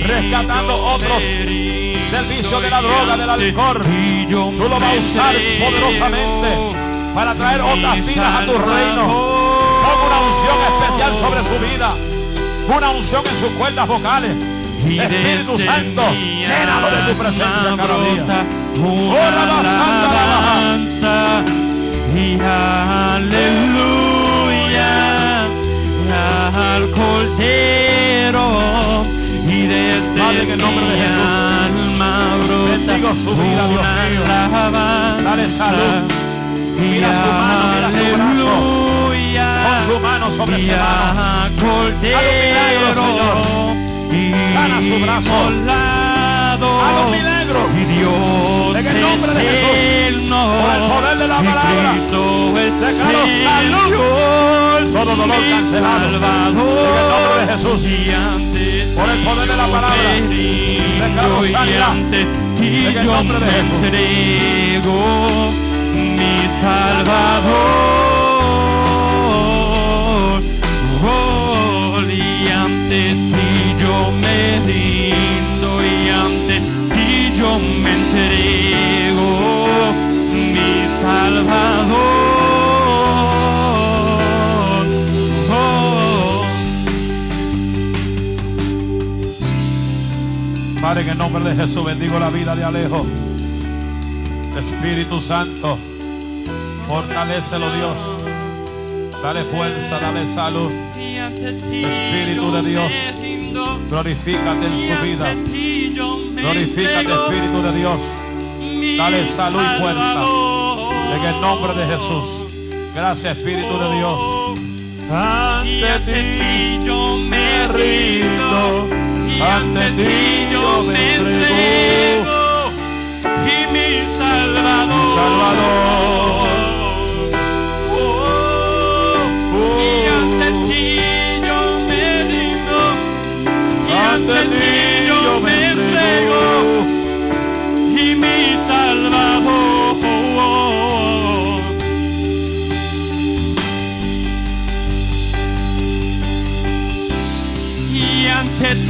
rescatando otros del vicio de la droga, del alcohol. Tú lo vas a usar poderosamente para traer otras vidas a tu reino. Una unción especial sobre su vida, una unción en sus cuerdas vocales. Espíritu Santo, llénalo de tu presencia cada día. La baja. Y aleluya al Cordero y desde Padre, en el nombre de Jesús. Bendigo su vida, Dios mío. alabanza. Dale salud. Mira su mano, mira su brazo. Tu mano sobre ese mano. al Cordero Haz un milagro, Señor. y Sana su brazo. Haz un milagro. Y Dios En el nombre de Jesús. Por el poder de la palabra. Declaro salud. Todo dolor cancelado. En el nombre de Jesús. Por el poder de la palabra. Declaro sanidad. En el nombre de Jesús. entrego, mi Salvador. Y ante ti yo me entrego, mi Salvador. Oh. Padre, en el nombre de Jesús bendigo la vida de Alejo. Espíritu Santo, fortalécelo Dios. Dale fuerza, dale salud. Espíritu de Dios, Glorifícate en su vida. Glorifícate, Espíritu de Dios. Dale salud y fuerza. En el nombre de Jesús. Gracias, Espíritu de Dios. Ante ti yo me rindo. Ante ti yo me entrego. Y mi Salvador. Mi Salvador.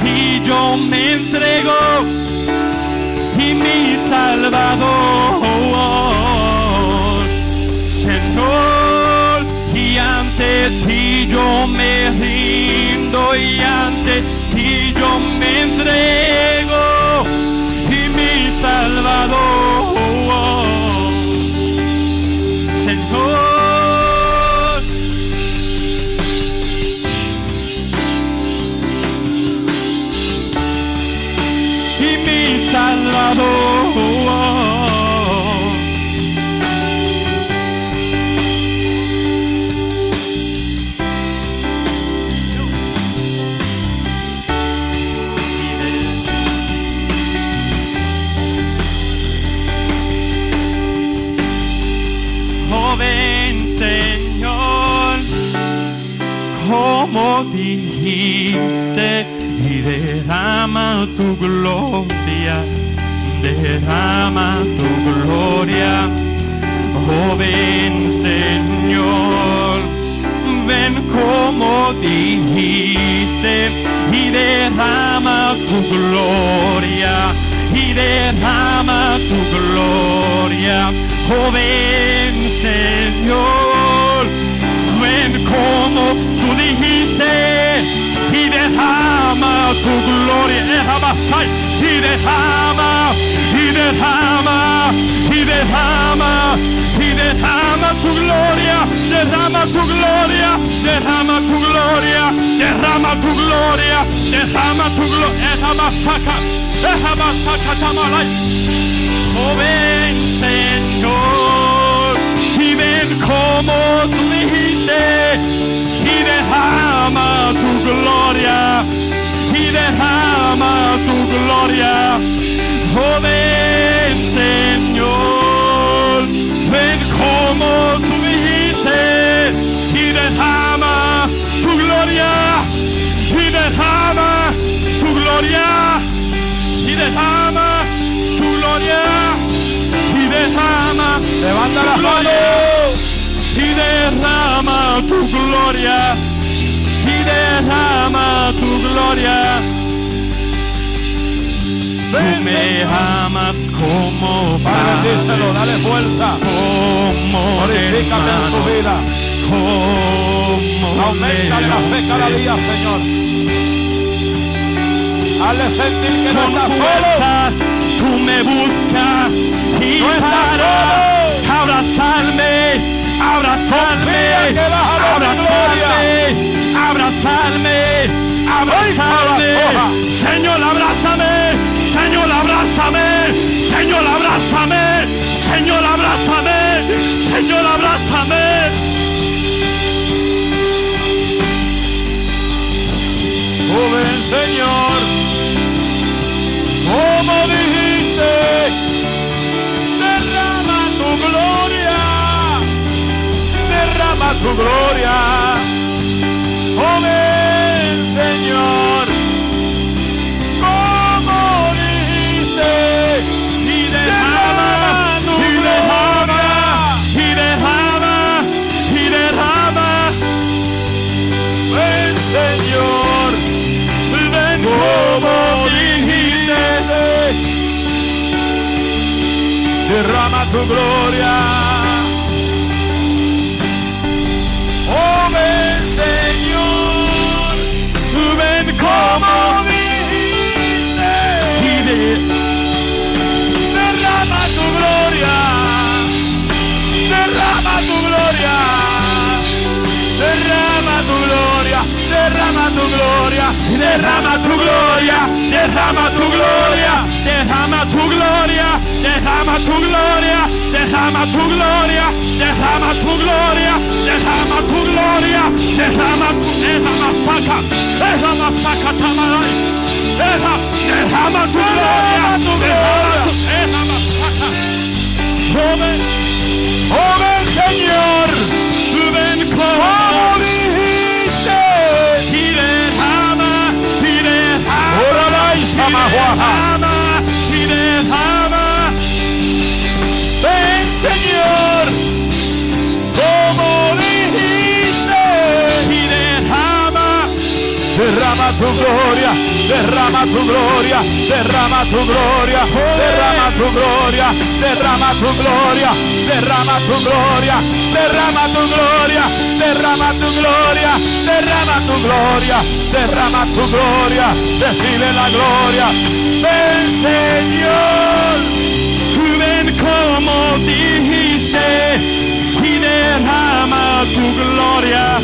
Y yo me entrego y mi Salvador. Señor, y ante ti yo me rindo y ante ti yo me entrego como dijiste, y derrama tu gloria, derrama tu gloria, joven Señor, ven como dijiste, y derrama tu gloria, y derrama tu gloria, joven Señor, ven como tú dijiste y derrama tu gloria, sal, y derrama, y derrama, y derrama, y derrama tu gloria, derrama tu gloria, derrama tu gloria, derrama tu gloria, derrama tu gloria, derrama saca, derrama tamalay. Joven Señor, ven como tú dijiste, y derrama tu gloria, y derrama tu gloria. Joven Señor, ven como tú dijiste, y derrama tu gloria, y derrama tu gloria, y derrama tu gloria, y derrama Levanta las manos. Y derrama tu gloria, y derrama tu gloria. Tú Ven, me Señor. amas como Padre, Padre, dale fuerza. como Glorifícate en su vida. como Aumentale la fe cada día, Señor. Hazle sentir que no está solo. tú me buscas y No para solo. abrazarme, abrazarme, abrazarme, abrazarme, abrazarme. Señor, abrázame, Señor, abrázame, Señor, abrázame, Señor, abrázame, Señor, abrázame. Joven Señor, como dijiste, derrama tu gloria, derrama tu gloria. Joven Señor, como dijiste, y derrama derrama, tu y derrama, gloria. y derrama, y derrama, ven Señor, ven como dijiste, derrama tu gloria. Gloria, derrama tu gloria, derrama tu gloria. derrama tu gloria, derrama tu gloria, derrama tu gloria, derrama tu gloria, derrama tu gloria, derrama tu derrama saca, derrama saca tamaray, derrama, derrama tu gloria, Derrama tu derrama gloria. tu derrama saca, joven, Joven Señor, ven como derrama, y derrama, Señor, como derrama, tu gloria, derrama tu gloria, derrama tu gloria, derrama tu gloria, derrama tu gloria, derrama tu gloria, derrama tu gloria, derrama tu gloria, derrama tu gloria, derrama tu gloria, recibe la gloria. Ven Señor. Ven como dijiste y derrama tu gloria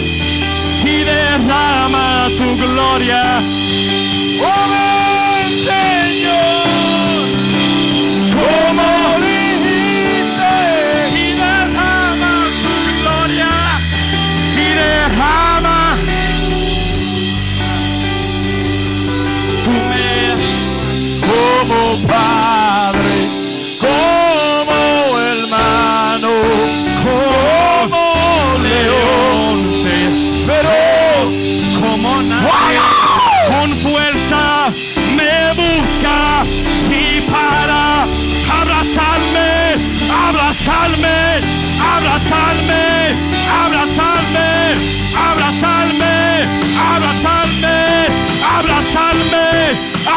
y derrama tu gloria. Oh, Señor, como dijiste, Y derrama tu gloria. Y derrama tu me como padre,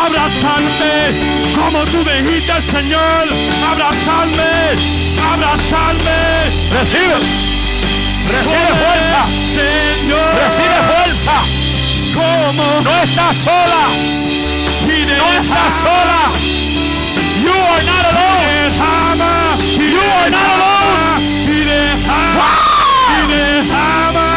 abrazarme, como tú dijiste Señor, abrazarme, abrazarme. Recibe, recibe fuerza, Señor, recibe fuerza. como No estás sola, no estás sola. You are not alone. You are not alone. y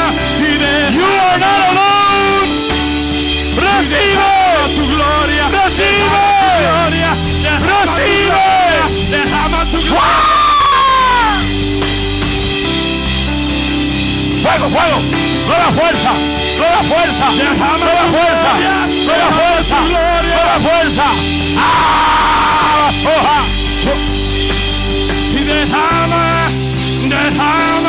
Fuego, fuego. Nueva fuerza, nueva fuerza, nueva fuerza, nueva fuerza, nueva fuerza. ¡Ah! Oja. Y derrama, derrama,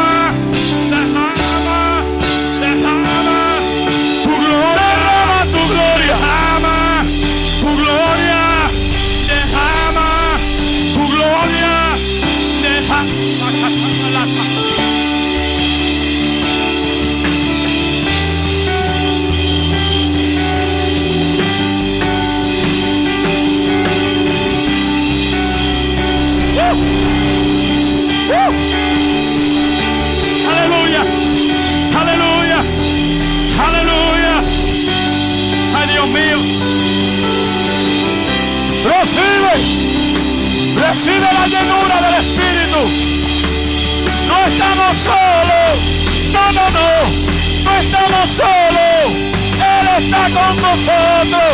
Recibe, la llenura del Espíritu. No estamos solos, no, no, no, no estamos solos. Él está con nosotros.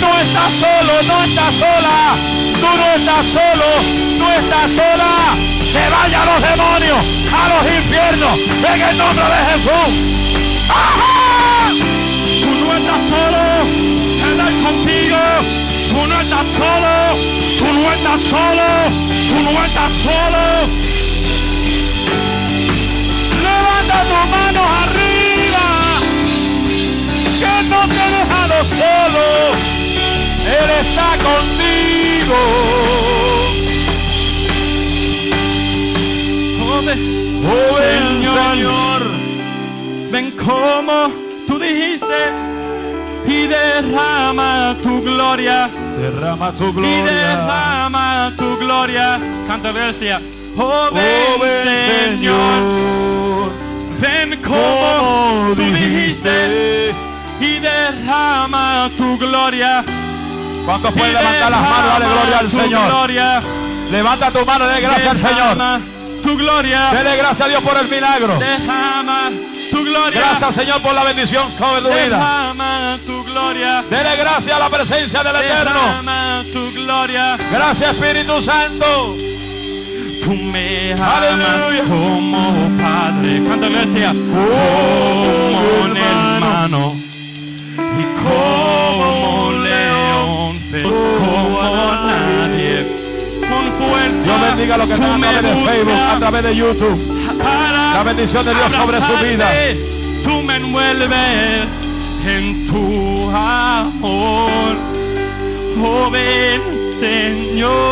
No estás solo, no estás sola. Tú no estás solo, no estás sola. Se vayan los demonios a los infiernos en el nombre de Jesús. ¡Ajá! Tú no estás solo, Él es contigo. Tú no estás solo, tú no estás solo, tú no estás solo. Levanta tus manos arriba, que no te he dejado solo. Él está contigo. Oh, ven, Oh, ven, Señor. Señor. ven como tú dijiste y derrama tu gloria. Derrama tu y gloria. derrama tu gloria. Canta Bercia. Oh, ven, Oh, ven, Señor, Señor. ven como Como tú dijiste dijiste. y derrama tu gloria. ¿Cuántos pueden levantar las manos? Dale gloria al Señor. Gloria, Levanta tu mano dale gracias al Señor. Tu gloria, Dele gracias a Dios por el milagro. derrama tu gloria. Gracias, Señor, por la bendición sobre tu vida. Tu gloria. Dele gracias a la presencia del Eterno. Tu gloria. Gracias, Espíritu Santo. Tú me Aleluya. amas como padre. Canta iglesia. Como un hermano. Y como un león. Como nadie. Con fuerza. Dios bendiga a los que están a través de Facebook, a través de YouTube. para La bendición de Dios sobre su vida. Tú me envuelves en tu amor. Oh, ven, Señor.